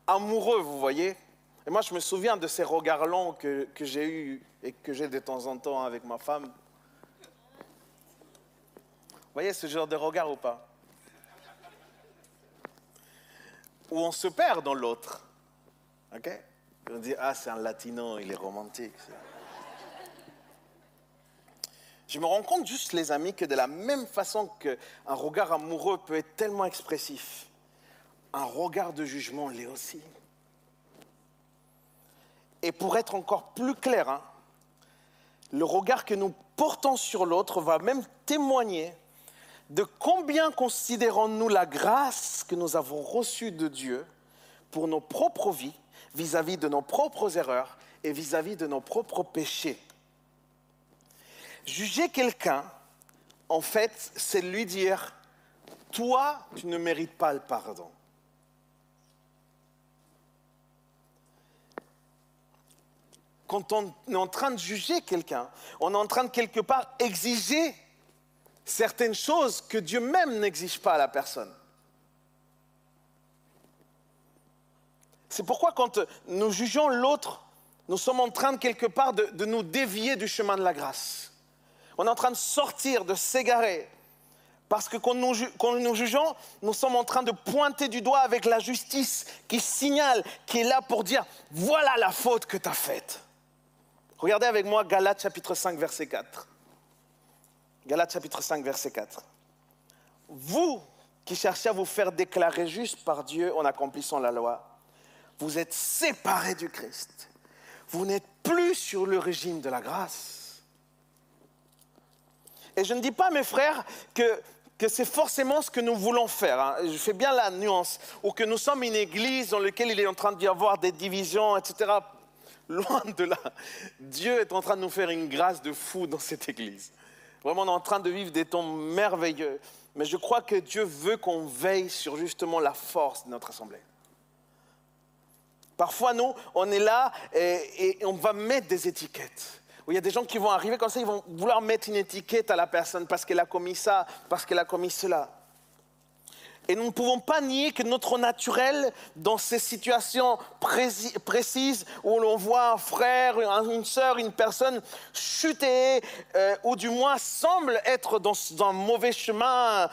F: amoureux, vous voyez, et moi je me souviens de ces regards longs que, que j'ai eus et que j'ai de temps en temps avec ma femme. Vous voyez ce genre de regard ou pas? Où on se perd dans l'autre. Ok? On dit, ah c'est un latino, il est romantique. Je me rends compte juste, les amis, que de la même façon qu'un regard amoureux peut être tellement expressif, un regard de jugement l'est aussi. Et pour être encore plus clair, hein, le regard que nous portons sur l'autre va même témoigner de combien considérons-nous la grâce que nous avons reçue de Dieu pour nos propres vies, vis-à-vis de nos propres erreurs et vis-à-vis de nos propres péchés. Juger quelqu'un, en fait, c'est lui dire, toi, tu ne mérites pas le pardon. Quand on est en train de juger quelqu'un, on est en train de quelque part exiger certaines choses que Dieu même n'exige pas à la personne. C'est pourquoi quand nous jugeons l'autre, nous sommes en train de quelque part de, nous dévier du chemin de la grâce. On est en train de sortir, de s'égarer. Parce que quand nous, quand nous jugeons, nous sommes en train de pointer du doigt avec la justice qui signale, qui est là pour dire, voilà la faute que tu as faite. Regardez avec moi Galates chapitre 5, verset 4. Galates chapitre 5, verset 4. Vous qui cherchez à vous faire déclarer juste par Dieu en accomplissant la loi, vous êtes séparés du Christ. Vous n'êtes plus sur le régime de la grâce. Et je ne dis pas, mes frères, que, que c'est forcément ce que nous voulons faire. hein. Je fais bien la nuance. Ou que nous sommes une église dans laquelle il est en train d'y avoir des divisions, etc. Loin de là. Dieu est en train de nous faire une grâce de fou dans cette église. Vraiment, on est en train de vivre des temps merveilleux. Mais je crois que Dieu veut qu'on veille sur justement la force de notre assemblée. Parfois, nous, on est là et, on va mettre des étiquettes. Il y a des gens qui vont arriver comme ça, ils vont vouloir mettre une étiquette à la personne parce qu'elle a commis ça, parce qu'elle a commis cela. Et nous ne pouvons pas nier que notre naturel, dans ces situations précises où l'on voit un frère, un- une sœur, une personne chuter, euh, ou du moins semble être dans, un mauvais chemin,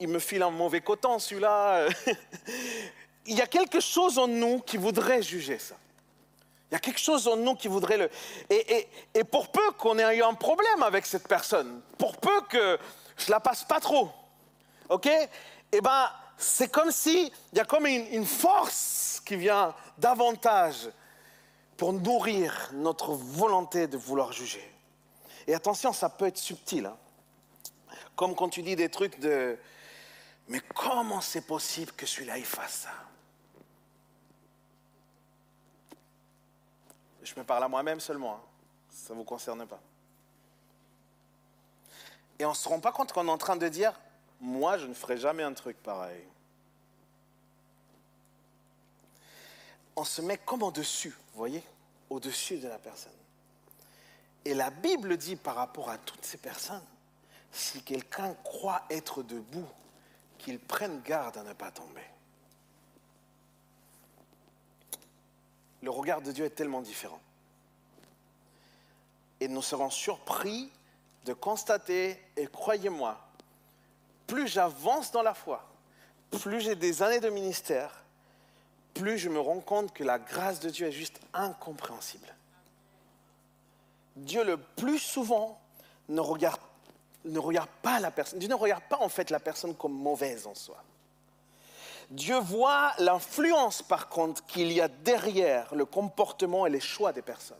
F: il me file un mauvais coton celui-là. il y a quelque chose en nous qui voudrait juger ça. Il y a quelque chose en nous qui voudrait le... Et, et- et pour peu qu'on ait eu un problème avec cette personne, pour peu que je la passe pas trop, ok? Eh ben, c'est comme si il y a comme une, force qui vient davantage pour nourrir notre volonté de vouloir juger. Et attention, ça peut être subtil. hein. Comme quand tu dis des trucs de... Mais comment c'est possible que celui-là, il fasse ça? Je me parle à moi-même seulement. hein. Ça ne vous concerne pas. Et on ne se rend pas compte qu'on est en train de dire, moi, je ne ferai jamais un truc pareil. On se met comme au-dessus, vous voyez Au-dessus de la personne. Et la Bible dit par rapport à toutes ces personnes, si quelqu'un croit être debout, qu'il prenne garde à ne pas tomber. Le regard de Dieu est tellement différent. Et nous serons surpris de constater, et croyez-moi, plus j'avance dans la foi, plus j'ai des années de ministère, plus je me rends compte que la grâce de Dieu est juste incompréhensible. Dieu le plus souvent ne regarde, pas la personne. Dieu ne regarde pas en fait la personne comme mauvaise en soi. Dieu voit l'influence par contre qu'il y a derrière le comportement et les choix des personnes.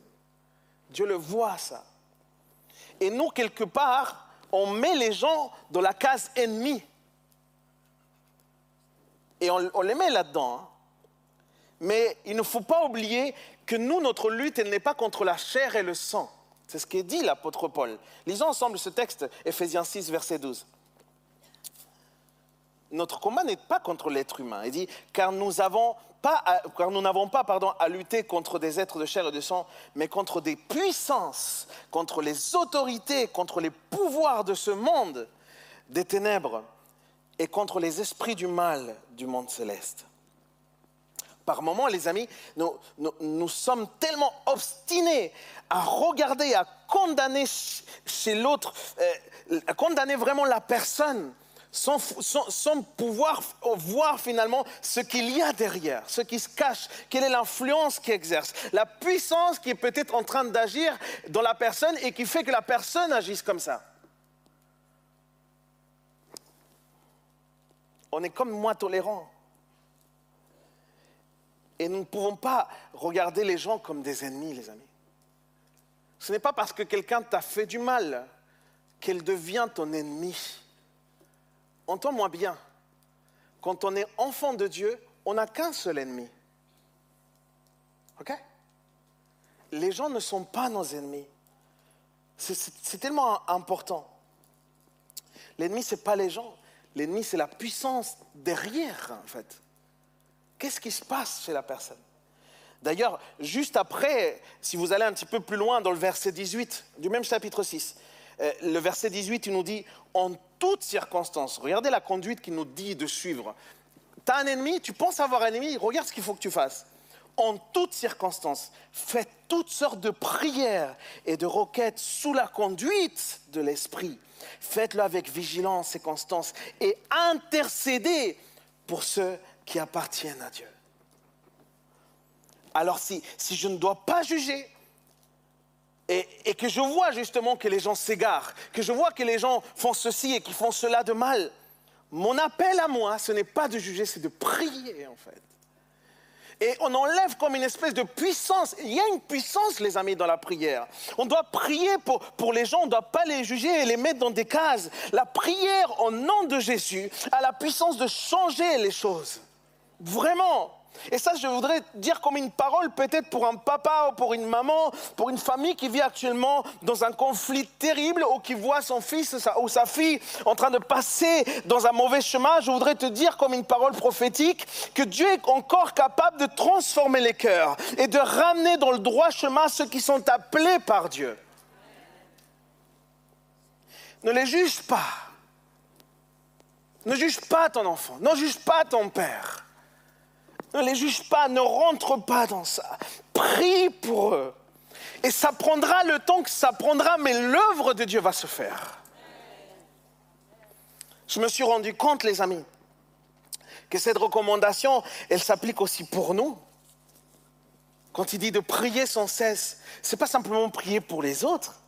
F: Dieu le voit ça. Et nous, quelque part, on met les gens dans la case ennemie. Et on, les met là-dedans. hein. Mais il ne faut pas oublier que nous, notre lutte, n'est pas contre la chair et le sang. C'est ce qu'est dit l'apôtre Paul. Lisons ensemble ce texte, Ephésiens 6, verset 12. Notre combat n'est pas contre l'être humain. Il dit, car nous n'avons pas, car nous n'avons pas pardon, à lutter contre des êtres de chair et de sang, mais contre des puissances, contre les autorités, contre les pouvoirs de ce monde, des ténèbres, et contre les esprits du mal du monde céleste. Par moments, les amis, nous, sommes tellement obstinés à regarder, à condamner ch- chez l'autre, euh, à condamner vraiment la personne, sans, pouvoir voir finalement ce qu'il y a derrière, ce qui se cache, quelle est l'influence qu'il exerce, la puissance qui est peut-être en train d'agir dans la personne et qui fait que la personne agisse comme ça. On est comme moins tolérant. Et nous ne pouvons pas regarder les gens comme des ennemis, les amis. Ce n'est pas parce que quelqu'un t'a fait du mal qu'elle devient ton ennemi. Entends-moi bien. Quand on est enfant de Dieu, on n'a qu'un seul ennemi. OK? Les gens ne sont pas nos ennemis. C'est- tellement important. L'ennemi, ce n'est pas les gens. L'ennemi, c'est la puissance derrière, en fait. Qu'est-ce qui se passe chez la personne? D'ailleurs, juste après, si vous allez un petit peu plus loin dans le verset 18 du même chapitre 6, euh, le verset 18, il nous dit en toutes circonstances, regardez la conduite qu'il nous dit de suivre. Tu as un ennemi, tu penses avoir un ennemi, regarde ce qu'il faut que tu fasses. en toutes circonstances, faites toutes sortes de prières et de requêtes sous la conduite de l'Esprit. Faites-le avec vigilance et constance et intercédez pour ceux qui appartiennent à Dieu. Alors si, si je ne dois pas juger, et, que je vois justement que les gens s'égarent, que je vois que les gens font ceci et qui font cela de mal, mon appel à moi, ce n'est pas de juger, c'est de prier en fait. Et on enlève comme une espèce de puissance. Il y a une puissance, les amis, dans la prière. On doit prier pour, pour les gens, on ne doit pas les juger et les mettre dans des cases. La prière au nom de Jésus a la puissance de changer les choses. Vraiment. Et ça, je voudrais dire comme une parole peut-être pour un papa ou pour une maman, pour une famille qui vit actuellement dans un conflit terrible ou qui voit son fils ou sa fille en train de passer dans un mauvais chemin. Je voudrais te dire comme une parole prophétique que Dieu est encore capable de transformer les cœurs et de ramener dans le droit chemin ceux qui sont appelés par Dieu. Ne les juge pas. Ne juge pas ton enfant. Ne juge pas ton père. Ne les juge pas, ne rentre pas dans ça. Prie pour eux. Et ça prendra le temps que ça prendra, mais l'œuvre de Dieu va se faire. Je me suis rendu compte, les amis, que cette recommandation, elle s'applique aussi pour nous. Quand il dit de prier sans cesse, ce n'est pas simplement prier pour les autres.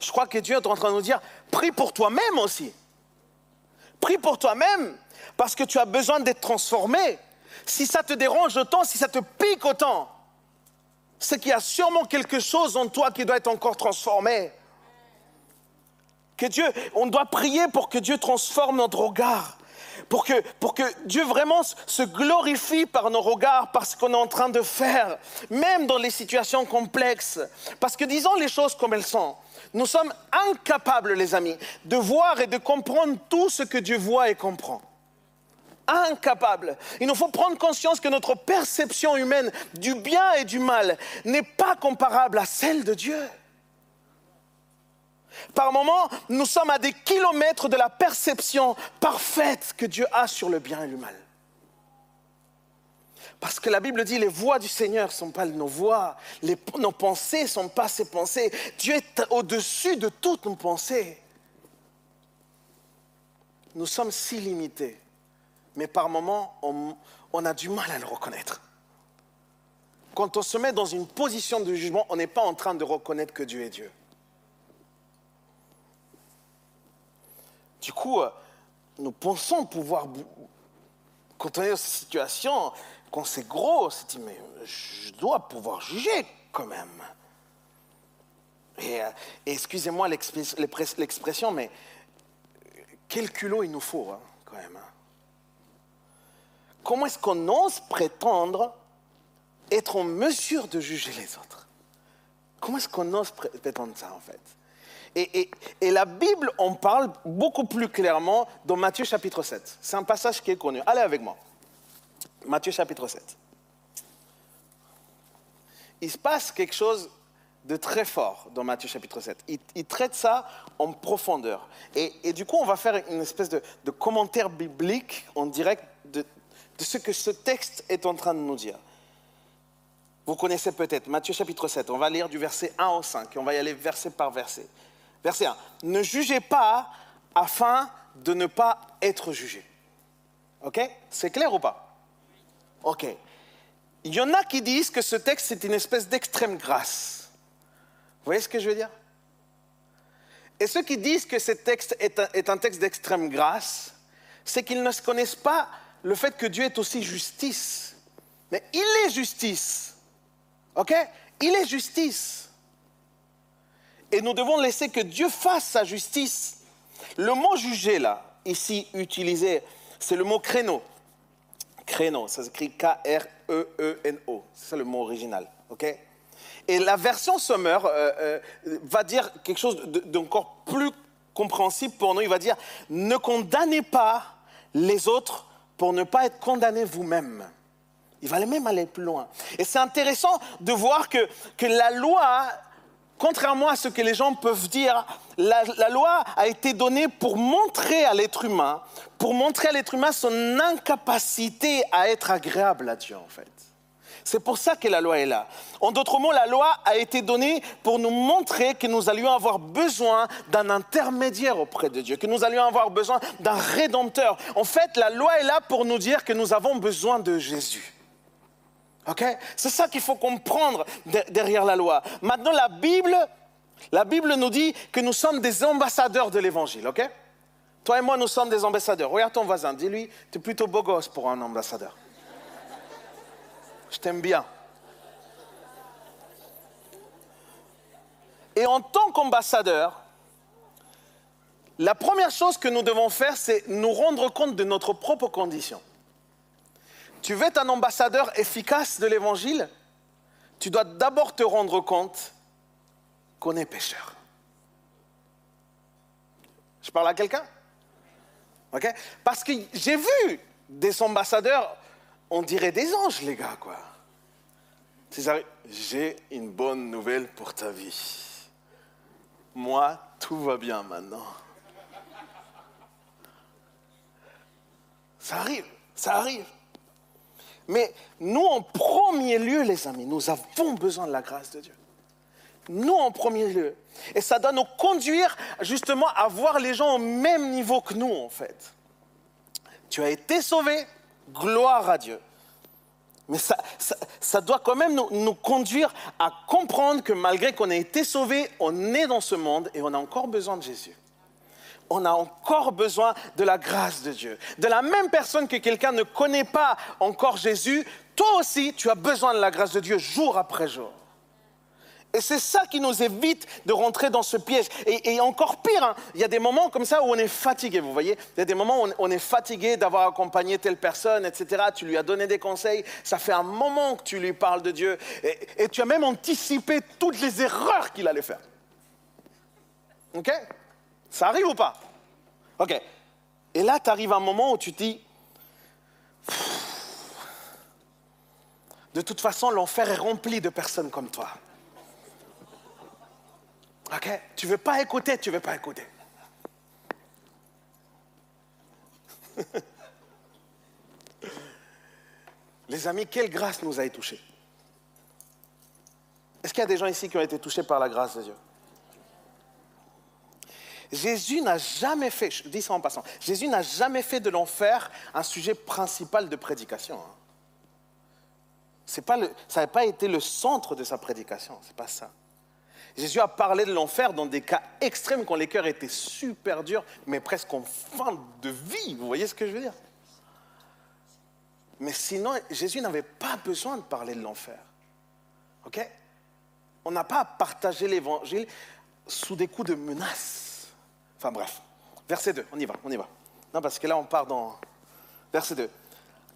F: Je crois que Dieu est en train de nous dire, prie pour toi-même aussi. Prie pour toi-même, parce que tu as besoin d'être transformé si ça te dérange autant, si ça te pique autant, c'est qu'il y a sûrement quelque chose en toi qui doit être encore transformé. Que Dieu, on doit prier pour que Dieu transforme notre regard. Pour que, pour que Dieu vraiment se glorifie par nos regards, par ce qu'on est en train de faire, même dans les situations complexes. Parce que disons les choses comme elles sont. Nous sommes incapables, les amis, de voir et de comprendre tout ce que Dieu voit et comprend incapable. Il nous faut prendre conscience que notre perception humaine du bien et du mal n'est pas comparable à celle de Dieu. Par moments, nous sommes à des kilomètres de la perception parfaite que Dieu a sur le bien et le mal. Parce que la Bible dit les voix du Seigneur ne sont pas nos voix, nos pensées ne sont pas ses pensées. Dieu est au-dessus de toutes nos pensées. Nous sommes si limités mais par moments, on, a du mal à le reconnaître. Quand on se met dans une position de jugement, on n'est pas en train de reconnaître que Dieu est Dieu. Du coup, euh, nous pensons pouvoir, quand on est dans cette situation, quand c'est gros, se dit, mais je dois pouvoir juger quand même. Et, euh, excusez-moi l'expression, mais quel culot il nous faut hein, quand même. Hein comment est-ce qu'on ose prétendre être en mesure de juger les autres? Comment est-ce qu'on ose prétendre ça en fait? Et, la Bible en parle beaucoup plus clairement dans Matthieu chapitre 7. C'est un passage qui est connu. Allez avec moi. Matthieu chapitre 7. Il se passe quelque chose de très fort dans Matthieu chapitre 7. Il, traite ça en profondeur. Et, du coup, on va faire une espèce de, de commentaire biblique en direct de, de ce que ce texte est en train de nous dire. Vous connaissez peut-être Matthieu chapitre 7, on va lire du verset 1 au 5 et on va y aller verset par verset. Verset 1. Ne jugez pas afin de ne pas être jugé. Ok? C'est clair ou pas? Ok. Il y en a qui disent que ce texte est une espèce d'extrême grâce. Vous voyez ce que je veux dire? Et ceux qui disent que ce texte est un texte d'extrême grâce, c'est qu'ils ne se connaissent pas le fait que Dieu est aussi justice. Mais il est justice. OK? Il est justice. Et nous devons laisser que Dieu fasse sa justice. Le mot juger, là, ici utilisé, c'est le mot créneau. Créneau, ça s'écrit K-R-E-E-N-O. C'est ça le mot original. OK? Et la version Sommer euh, euh, va dire quelque chose d'encore plus compréhensible pour nous. Il va dire Ne condamnez pas les autres pour ne pas être condamné vous-même. Il va même aller plus loin. Et c'est intéressant de voir que, que la loi, contrairement à ce que les gens peuvent dire, la, la loi a été donnée pour montrer à l'être humain, pour montrer à l'être humain son incapacité à être agréable à Dieu, en fait. C'est pour ça que la loi est là. En d'autres mots, la loi a été donnée pour nous montrer que nous allions avoir besoin d'un intermédiaire auprès de Dieu, que nous allions avoir besoin d'un rédempteur. En fait, la loi est là pour nous dire que nous avons besoin de Jésus. Ok? C'est ça qu'il faut comprendre de- derrière la loi. Maintenant, la Bible, la Bible nous dit que nous sommes des ambassadeurs de l'Évangile. Ok? Toi et moi, nous sommes des ambassadeurs. Regarde ton voisin, dis-lui, tu es plutôt beau gosse pour un ambassadeur. Je t'aime bien. Et en tant qu'ambassadeur, la première chose que nous devons faire, c'est nous rendre compte de notre propre condition. Tu veux être un ambassadeur efficace de l'évangile, tu dois d'abord te rendre compte qu'on est pécheur. Je parle à quelqu'un? Ok? Parce que j'ai vu des ambassadeurs, on dirait des anges, les gars, quoi. Arrivent, J'ai une bonne nouvelle pour ta vie. Moi, tout va bien maintenant. Ça arrive, ça arrive. Mais nous, en premier lieu, les amis, nous avons besoin de la grâce de Dieu. Nous, en premier lieu. Et ça doit nous conduire justement à voir les gens au même niveau que nous, en fait. Tu as été sauvé, gloire à Dieu. Mais ça, ça, doit quand même nous, nous conduire à comprendre que malgré qu'on ait été sauvé, on est dans ce monde et on a encore besoin de Jésus on a encore besoin de la grâce de Dieu. De la même personne que quelqu'un ne connaît pas encore Jésus, toi aussi, tu as besoin de la grâce de Dieu jour après jour. Et c'est ça qui nous évite de rentrer dans ce piège. Et, encore pire, hein, il y a des moments comme ça où on est fatigué, vous voyez. Il y a des moments où on, est fatigué d'avoir accompagné telle personne, etc. Tu lui as donné des conseils, ça fait un moment que tu lui parles de Dieu. Et, et tu as même anticipé toutes les erreurs qu'il allait faire. OK? Ça arrive ou pas? Ok. Et là, tu arrives à un moment où tu te dis, de toute façon, l'enfer est rempli de personnes comme toi. Ok? Tu veux pas écouter, tu veux pas écouter. Les amis, quelle grâce nous a touchés Est-ce qu'il y a des gens ici qui ont été touchés par la grâce de Dieu? Jésus n'a jamais fait, je dis ça en passant, Jésus n'a jamais fait de l'enfer un sujet principal de prédication. hein. Pas le- ça n'a pas été le centre de sa prédication, c'est pas ça. Jésus a parlé de l'enfer dans des cas extrêmes quand les cœurs étaient super durs, mais presque en fin de vie. Vous voyez ce que je veux dire? Mais sinon, Jésus n'avait pas besoin de parler de l'enfer. OK? On n'a pas à partager l'évangile sous des coups de menaces. Enfin bref. Verset 2, on y va, on y va. Non, parce que là, on part dans. Verset 2.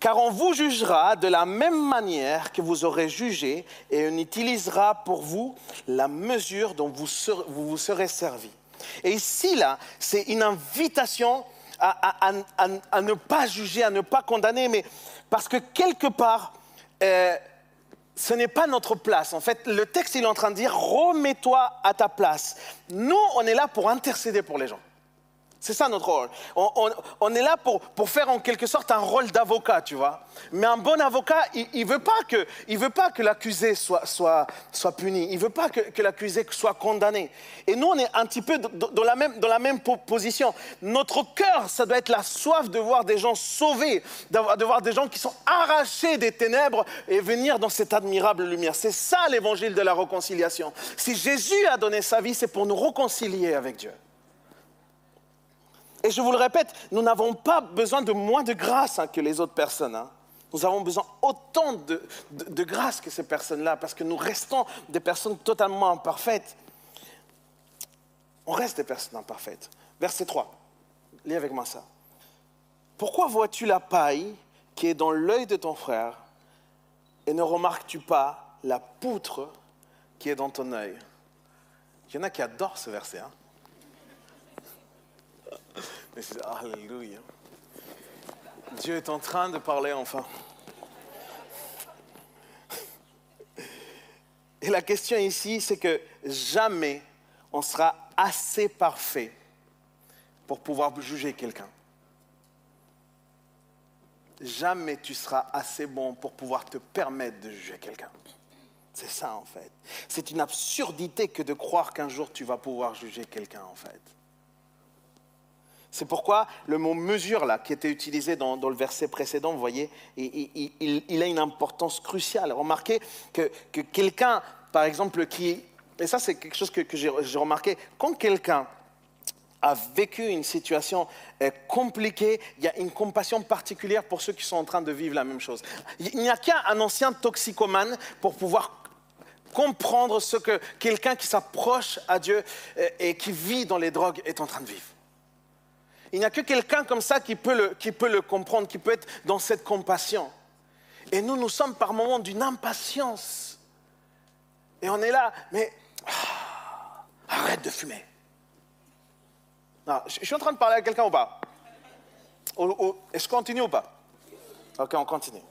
F: Car on vous jugera de la même manière que vous aurez jugé, et on utilisera pour vous la mesure dont vous serez, vous, vous serez servi. Et ici, là, c'est une invitation à, à- à- ne pas juger, à ne pas condamner, mais parce que quelque part, euh, ce n'est pas notre place. En fait, le texte, il est en train de dire, remets-toi à ta place. Nous, on est là pour intercéder pour les gens. C'est ça notre rôle. On, est là pour, pour faire en quelque sorte un rôle d'avocat, tu vois. Mais un bon avocat, il ne veut pas que, l'accusé soit, soit, soit puni. Il ne veut pas que, que l'accusé soit condamné. Et nous, on est un petit peu dans la même, dans la même po- position. Notre cœur, ça doit être la soif de voir des gens sauvés, de voir des gens qui sont arrachés des ténèbres et venir dans cette admirable lumière. C'est ça l'évangile de la réconciliation. Si Jésus a donné sa vie, c'est pour nous réconcilier avec Dieu. Et je vous le répète, nous n'avons pas besoin de moins de grâce hein, que les autres personnes. hein. Nous avons besoin autant de, de- de grâce que ces personnes-là, parce que nous restons des personnes totalement imparfaites. On reste des personnes imparfaites. Verset 3. Lis avec moi ça. Pourquoi vois-tu la paille qui est dans l'œil de ton frère et ne remarques-tu pas la poutre qui est dans ton œil? Il y en a qui adorent ce verset. hein. Alléluia. Dieu est en train de parler enfin. Et la question ici, c'est que jamais on sera assez parfait pour pouvoir juger quelqu'un. jamais tu seras assez bon pour pouvoir te permettre de juger quelqu'un. C'est ça en fait. C'est une absurdité que de croire qu'un jour tu vas pouvoir juger quelqu'un en fait. C'est pourquoi le mot mesure, là, qui était utilisé dans, le verset précédent, vous voyez, il, a une importance cruciale. Remarquez que, que quelqu'un, par exemple, qui... Et ça, c'est quelque chose que, que j'ai j'ai remarqué. Quand quelqu'un a vécu une situation euh, compliquée, il y a une compassion particulière pour ceux qui sont en train de vivre la même chose. Il n'y a qu'un ancien toxicomane pour pouvoir comprendre ce que quelqu'un qui s'approche à Dieu euh, et qui vit dans les drogues est en train de vivre. Il n'y a que quelqu'un comme ça qui peut, le, comprendre, qui peut être dans cette compassion. Et nous, nous sommes par moments d'une impatience. Et on est là, mais ah, arrête de fumer. Non, je je suis en train de parler à quelqu'un ou pas? Est-ce qu'on continue ou pas? Ok, on continue.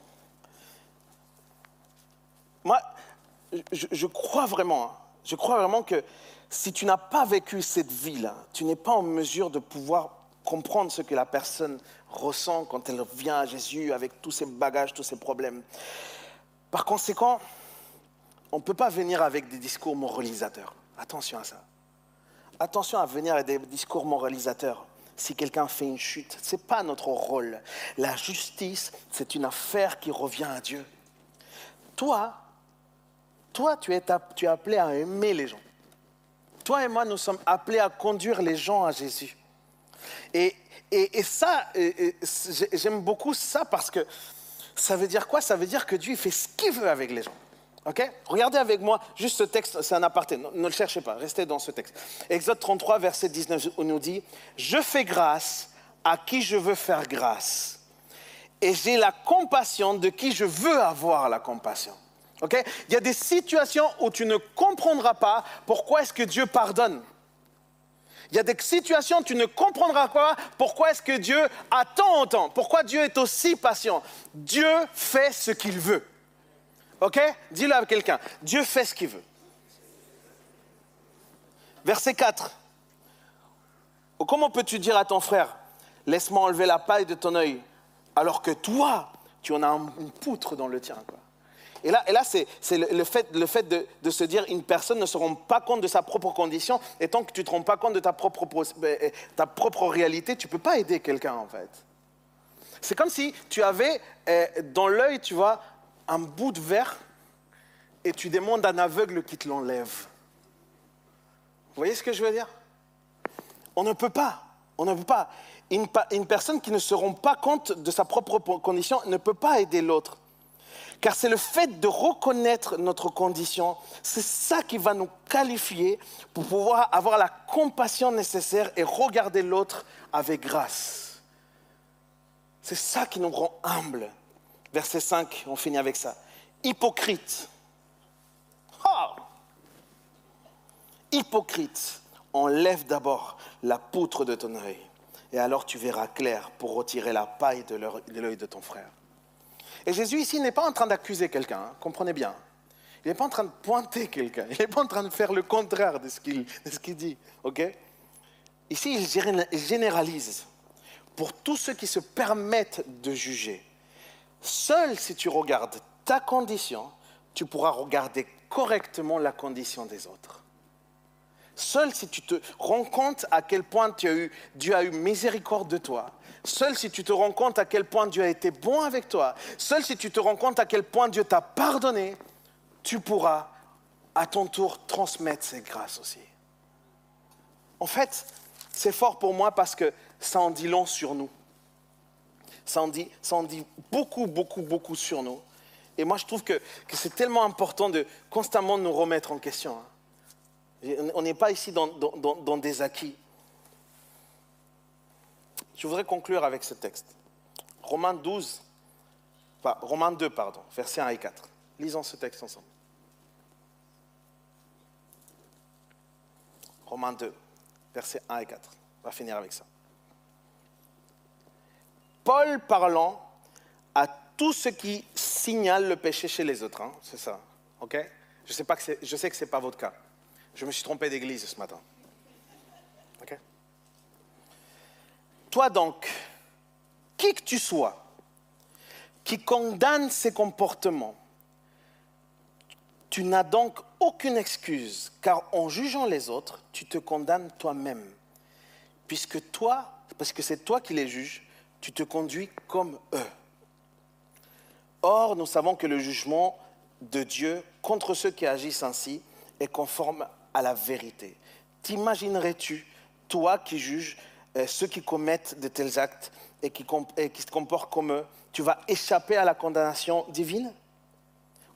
F: Moi, je, je crois vraiment, hein, je crois vraiment que si tu n'as pas vécu cette vie-là, tu n'es pas en mesure de pouvoir comprendre ce que la personne ressent quand elle vient à Jésus avec tous ses bagages, tous ses problèmes. Par conséquent, on ne peut pas venir avec des discours moralisateurs. Attention à ça. Attention à venir avec des discours moralisateurs. Si quelqu'un fait une chute, ce n'est pas notre rôle. La justice, c'est une affaire qui revient à Dieu. Toi, toi, tu es, tu es appelé à aimer les gens. Toi et moi, nous sommes appelés à conduire les gens à Jésus. Et, ça, j'aime beaucoup ça parce que ça veut dire quoi? Ça veut dire que Dieu fait ce qu'il veut avec les gens. Ok? Regardez avec moi, juste ce texte, c'est un aparté, ne, le cherchez pas, restez dans ce texte. Exode 33, verset 19, on nous dit Je fais grâce à qui je veux faire grâce, et j'ai la compassion de qui je veux avoir la compassion. Ok? Il y a des situations où tu ne comprendras pas pourquoi est-ce que Dieu pardonne. Il y a des situations tu ne comprendras pas pourquoi est-ce que Dieu attend autant, pourquoi Dieu est aussi patient. Dieu fait ce qu'il veut. Ok? Dis-le à quelqu'un. Dieu fait ce qu'il veut. Verset 4. Comment peux-tu dire à ton frère, laisse-moi enlever la paille de ton œil, alors que toi, tu en as un- une poutre dans le tien. Et là, et là c'est le, fait, de, se dire une personne ne se rend pas compte de sa propre condition, et tant que tu ne te rends pas compte de ta propre, ta propre réalité, tu ne peux pas aider quelqu'un en fait. C'est comme si tu avais euh, dans l'œil, tu vois, un bout de verre, et tu demandes à un aveugle qui te l'enlève. Vous voyez ce que je veux dire? On ne peut pas. On ne peut pas. Une, personne qui ne se rend pas compte de sa propre condition ne peut pas aider l'autre. Car c'est le fait de reconnaître notre condition, c'est ça qui va nous qualifier pour pouvoir avoir la compassion nécessaire et regarder l'autre avec grâce. C'est ça qui nous rend humbles. Verset 5, on finit avec ça. Hypocrite. Ah Hypocrite, enlève d'abord la poutre de ton œil, et alors tu verras clair pour retirer la paille de l'œil de l'œil de ton frère. Et Jésus ici n'est pas en train d'accuser quelqu'un, hein, comprenez bien. Il n'est pas en train de pointer quelqu'un, il n'est pas en train de faire le contraire de ce qu'il dit. ok? Ici, il géné- il généralise pour tous ceux qui se permettent de juger. Seul si tu regardes ta condition, tu pourras regarder correctement la condition des autres. Seul si tu te rends compte à quel point Dieu a eu miséricorde de toi, seul si tu te rends compte à quel point Dieu a été bon avec toi, seul si tu te rends compte à quel point Dieu t'a pardonné, tu pourras à ton tour transmettre cette grâce aussi. En fait, c'est fort pour moi parce que ça en dit long sur nous. Ça en dit, beaucoup, beaucoup, beaucoup sur nous. Et moi, je trouve que, c'est tellement important de constamment nous remettre en question. hein. On n'est pas ici dans des acquis. Je voudrais conclure avec ce texte. Romains 12, enfin, Romains 2, pardon, versets 1 et 4. Lisons ce texte ensemble. Romains 2, versets 1 et 4. On va finir avec ça. Paul parlant à tous ceux qui signalent le péché chez les autres, hein, c'est ça, ok? Je, sais pas que je sais que ce n'est pas votre cas. Je me suis trompé d'église ce matin. Ok? Toi donc, qui que tu sois, qui condamne ses comportements. Tu n'as donc aucune excuse, car en jugeant les autres, tu te condamnes toi-même. Puisque toi, parce que c'est toi qui les juges, tu te conduis comme eux. Or, nous savons que le jugement de Dieu contre ceux qui agissent ainsi est conforme à la vérité. T'imaginerais-tu, toi qui juges ceux qui commettent de tels actes et qui, com- et qui se comportent comme eux, tu vas échapper à la condamnation divine?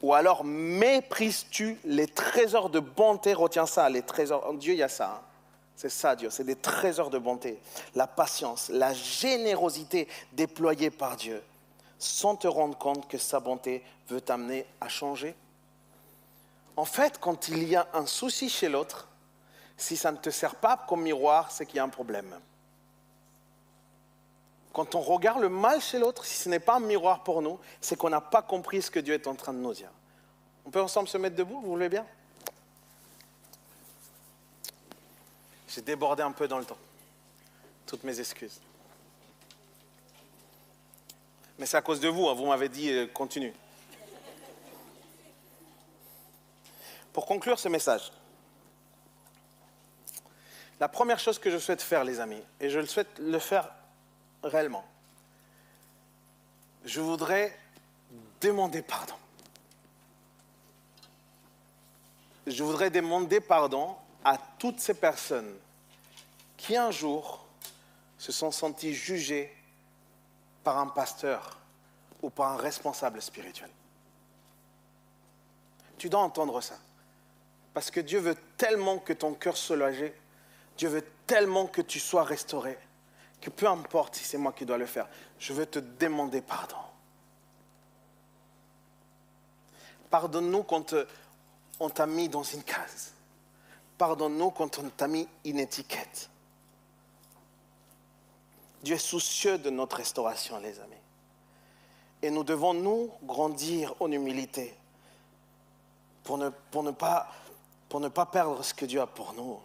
F: Ou alors méprises-tu les trésors de bonté? Retiens ça, les trésors. En Dieu, il y a ça. hein. C'est ça, Dieu. C'est des trésors de bonté. La patience, la générosité déployée par Dieu, sans te rendre compte que sa bonté veut t'amener à changer. En fait, quand il y a un souci chez l'autre, si ça ne te sert pas comme miroir, c'est qu'il y a un problème. Quand on regarde le mal chez l'autre, si ce n'est pas un miroir pour nous, c'est qu'on n'a pas compris ce que Dieu est en train de nous dire. On peut ensemble se mettre debout, vous voulez bien? J'ai débordé un peu dans le temps. Toutes mes excuses. Mais c'est à cause de vous, hein, vous m'avez dit euh, continue. Pour conclure ce message, la première chose que je souhaite faire, les amis, et je le souhaite le faire réellement, je voudrais demander pardon. Je voudrais demander pardon à toutes ces personnes qui un jour se sont senties jugées par un pasteur ou par un responsable spirituel. Tu dois entendre ça. Parce que Dieu veut tellement que ton cœur soit logé, Dieu veut tellement que tu sois restauré, que peu importe si c'est moi qui dois le faire, je veux te demander pardon. Pardonne-nous quand euh, on t'a mis dans une case. Pardonne-nous quand on t'a mis une étiquette. Dieu est soucieux de notre restauration, les amis. Et nous devons, nous, grandir en humilité pour ne, pour ne, pas, pour ne pas perdre ce que Dieu a pour nous.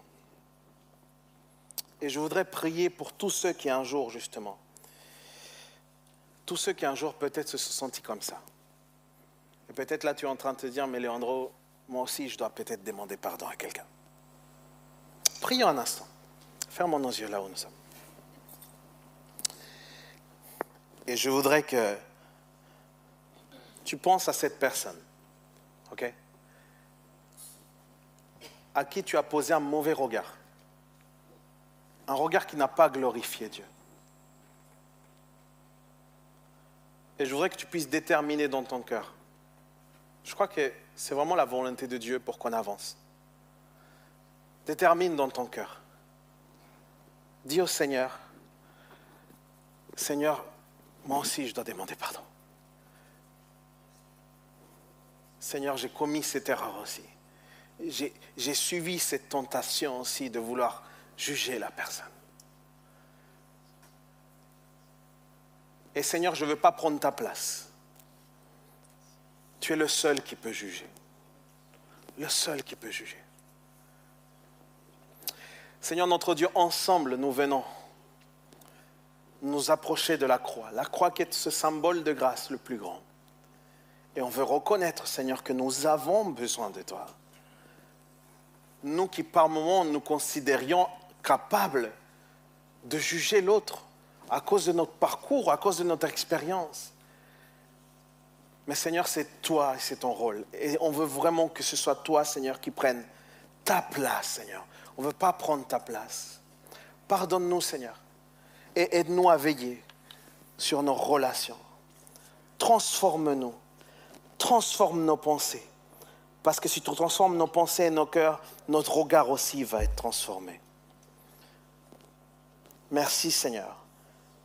F: Et je voudrais prier pour tous ceux qui un jour, justement, tous ceux qui un jour peut-être se sont sentis comme ça. Et peut-être là, tu es en train de te dire, mais Léandro, moi aussi, je dois peut-être demander pardon à quelqu'un. Prions un instant. Fermons nos yeux là où nous sommes. Et je voudrais que tu penses à cette personne, ok À qui tu as posé un mauvais regard. Un regard qui n'a pas glorifié Dieu. Et je voudrais que tu puisses déterminer dans ton cœur. Je crois que c'est vraiment la volonté de Dieu pour qu'on avance. Détermine dans ton cœur. Dis au Seigneur, Seigneur, moi aussi je dois demander pardon. Seigneur, j'ai commis cette erreur aussi. J'ai suivi cette tentation aussi de vouloir juger la personne. Et Seigneur, je ne veux pas prendre ta place. Tu es le seul qui peut juger. Le seul qui peut juger. Seigneur notre Dieu, ensemble, nous venons nous approcher de la croix. La croix qui est ce symbole de grâce le plus grand. Et on veut reconnaître, Seigneur, que nous avons besoin de toi. Nous qui par moments nous considérions capables de juger l'autre à cause de notre parcours, à cause de notre expérience. Mais Seigneur, c'est toi et c'est ton rôle. Et on veut vraiment que ce soit toi, Seigneur, qui prenne ta place, Seigneur. On ne veut pas prendre ta place. Pardonne-nous, Seigneur. Et aide-nous à veiller sur nos relations. Transforme-nous. Transforme nos pensées. Parce que si tu transformes nos pensées et nos cœurs, notre regard aussi va être transformé. Merci Seigneur.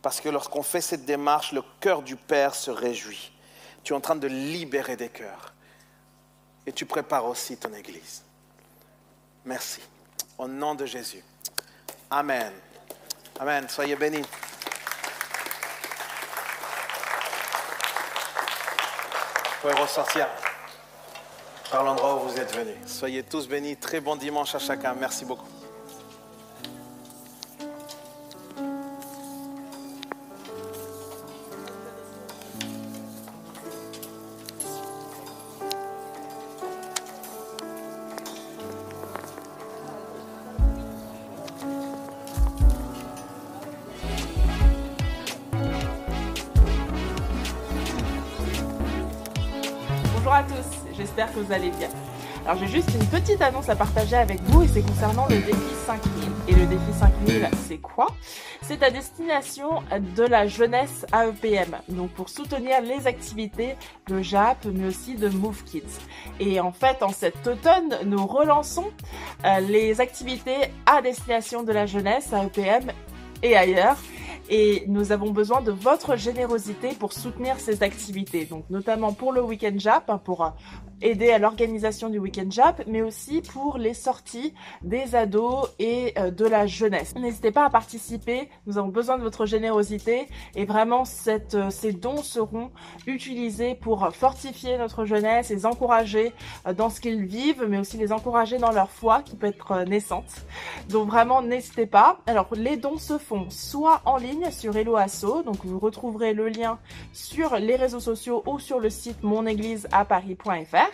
F: Parce que lorsqu'on fait cette démarche, le cœur du Père se réjouit. Tu es en train de libérer des cœurs. Et tu prépares aussi ton Église. Merci. Au nom de Jésus. Amen. Amen. Soyez bénis. Vous pouvez ressortir par l'endroit où vous êtes venus. Soyez tous bénis. Très bon dimanche à chacun. Merci beaucoup.
A: Vous allez bien. Alors j'ai juste une petite annonce à partager avec vous et c'est concernant le défi 5000. Et le défi 5000, c'est quoi? C'est à destination de la jeunesse AEPM, donc pour soutenir les activités de JAP mais aussi de Move Kids. Et en fait, en cet automne, nous relançons euh, les activités à destination de la jeunesse AEPM et ailleurs et nous avons besoin de votre générosité pour soutenir ces activités. Donc notamment pour le week-end JAP, hein, pour aider à l'organisation du week-end JAP, mais aussi pour les sorties des ados et euh, de la jeunesse. N'hésitez pas à participer, nous avons besoin de votre générosité et vraiment cette, euh, ces dons seront utilisés pour fortifier notre jeunesse, les encourager euh, dans ce qu'ils vivent, mais aussi les encourager dans leur foi qui peut être naissante. Donc vraiment n'hésitez pas. Alors les dons se font soit en ligne sur Hello Asso, donc vous retrouverez le lien sur les réseaux sociaux ou sur le site monégliseaparis.fr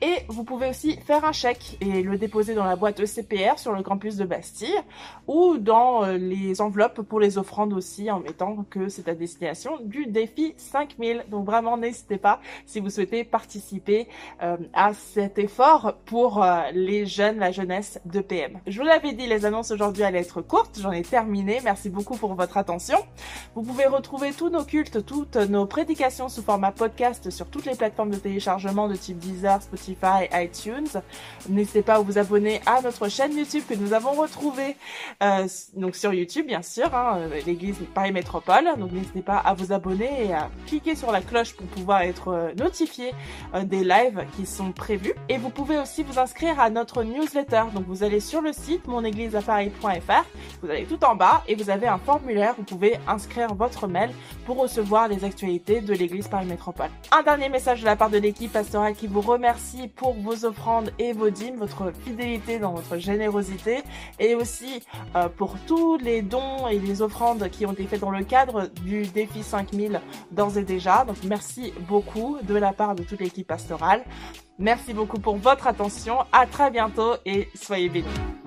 A: et vous pouvez aussi faire un chèque et le déposer dans la boîte ECPR sur le campus de Bastille ou dans euh, les enveloppes pour les offrandes aussi en mettant que c'est à destination du défi 5000. Donc vraiment n'hésitez pas si vous souhaitez participer euh, à cet effort pour euh, les jeunes, la jeunesse de PM. Je vous l'avais dit, les annonces aujourd'hui allaient être courtes. J'en ai terminé. Merci beaucoup pour votre attention. Vous pouvez retrouver tous nos cultes, toutes nos prédications sous format podcast sur toutes les plateformes de téléchargement de type Deezer, Spotify, iTunes. N'hésitez pas à vous abonner à notre chaîne YouTube que nous avons retrouvée euh, donc sur YouTube bien sûr, hein, euh, l'église Paris Métropole. Donc n'hésitez pas à vous abonner et à cliquer sur la cloche pour pouvoir être euh, notifié des lives qui sont prévus. Et vous pouvez aussi vous inscrire à notre newsletter. Donc vous allez sur le site monégliseaparis.fr, vous allez tout en bas et vous avez un formulaire. Vous pouvez inscrire votre mail pour recevoir les actualités de l'église Paris Métropole. Un dernier message de la part de l'équipe pastorale qui vous remercie pour vos offrandes et vos dîmes, votre fidélité dans votre générosité et aussi euh, pour tous les dons et les offrandes qui ont été faits dans le cadre du défi 5000 d'ores et déjà. Donc merci beaucoup de la part de toute l'équipe pastorale. Merci beaucoup pour votre attention. À très bientôt et soyez bénis.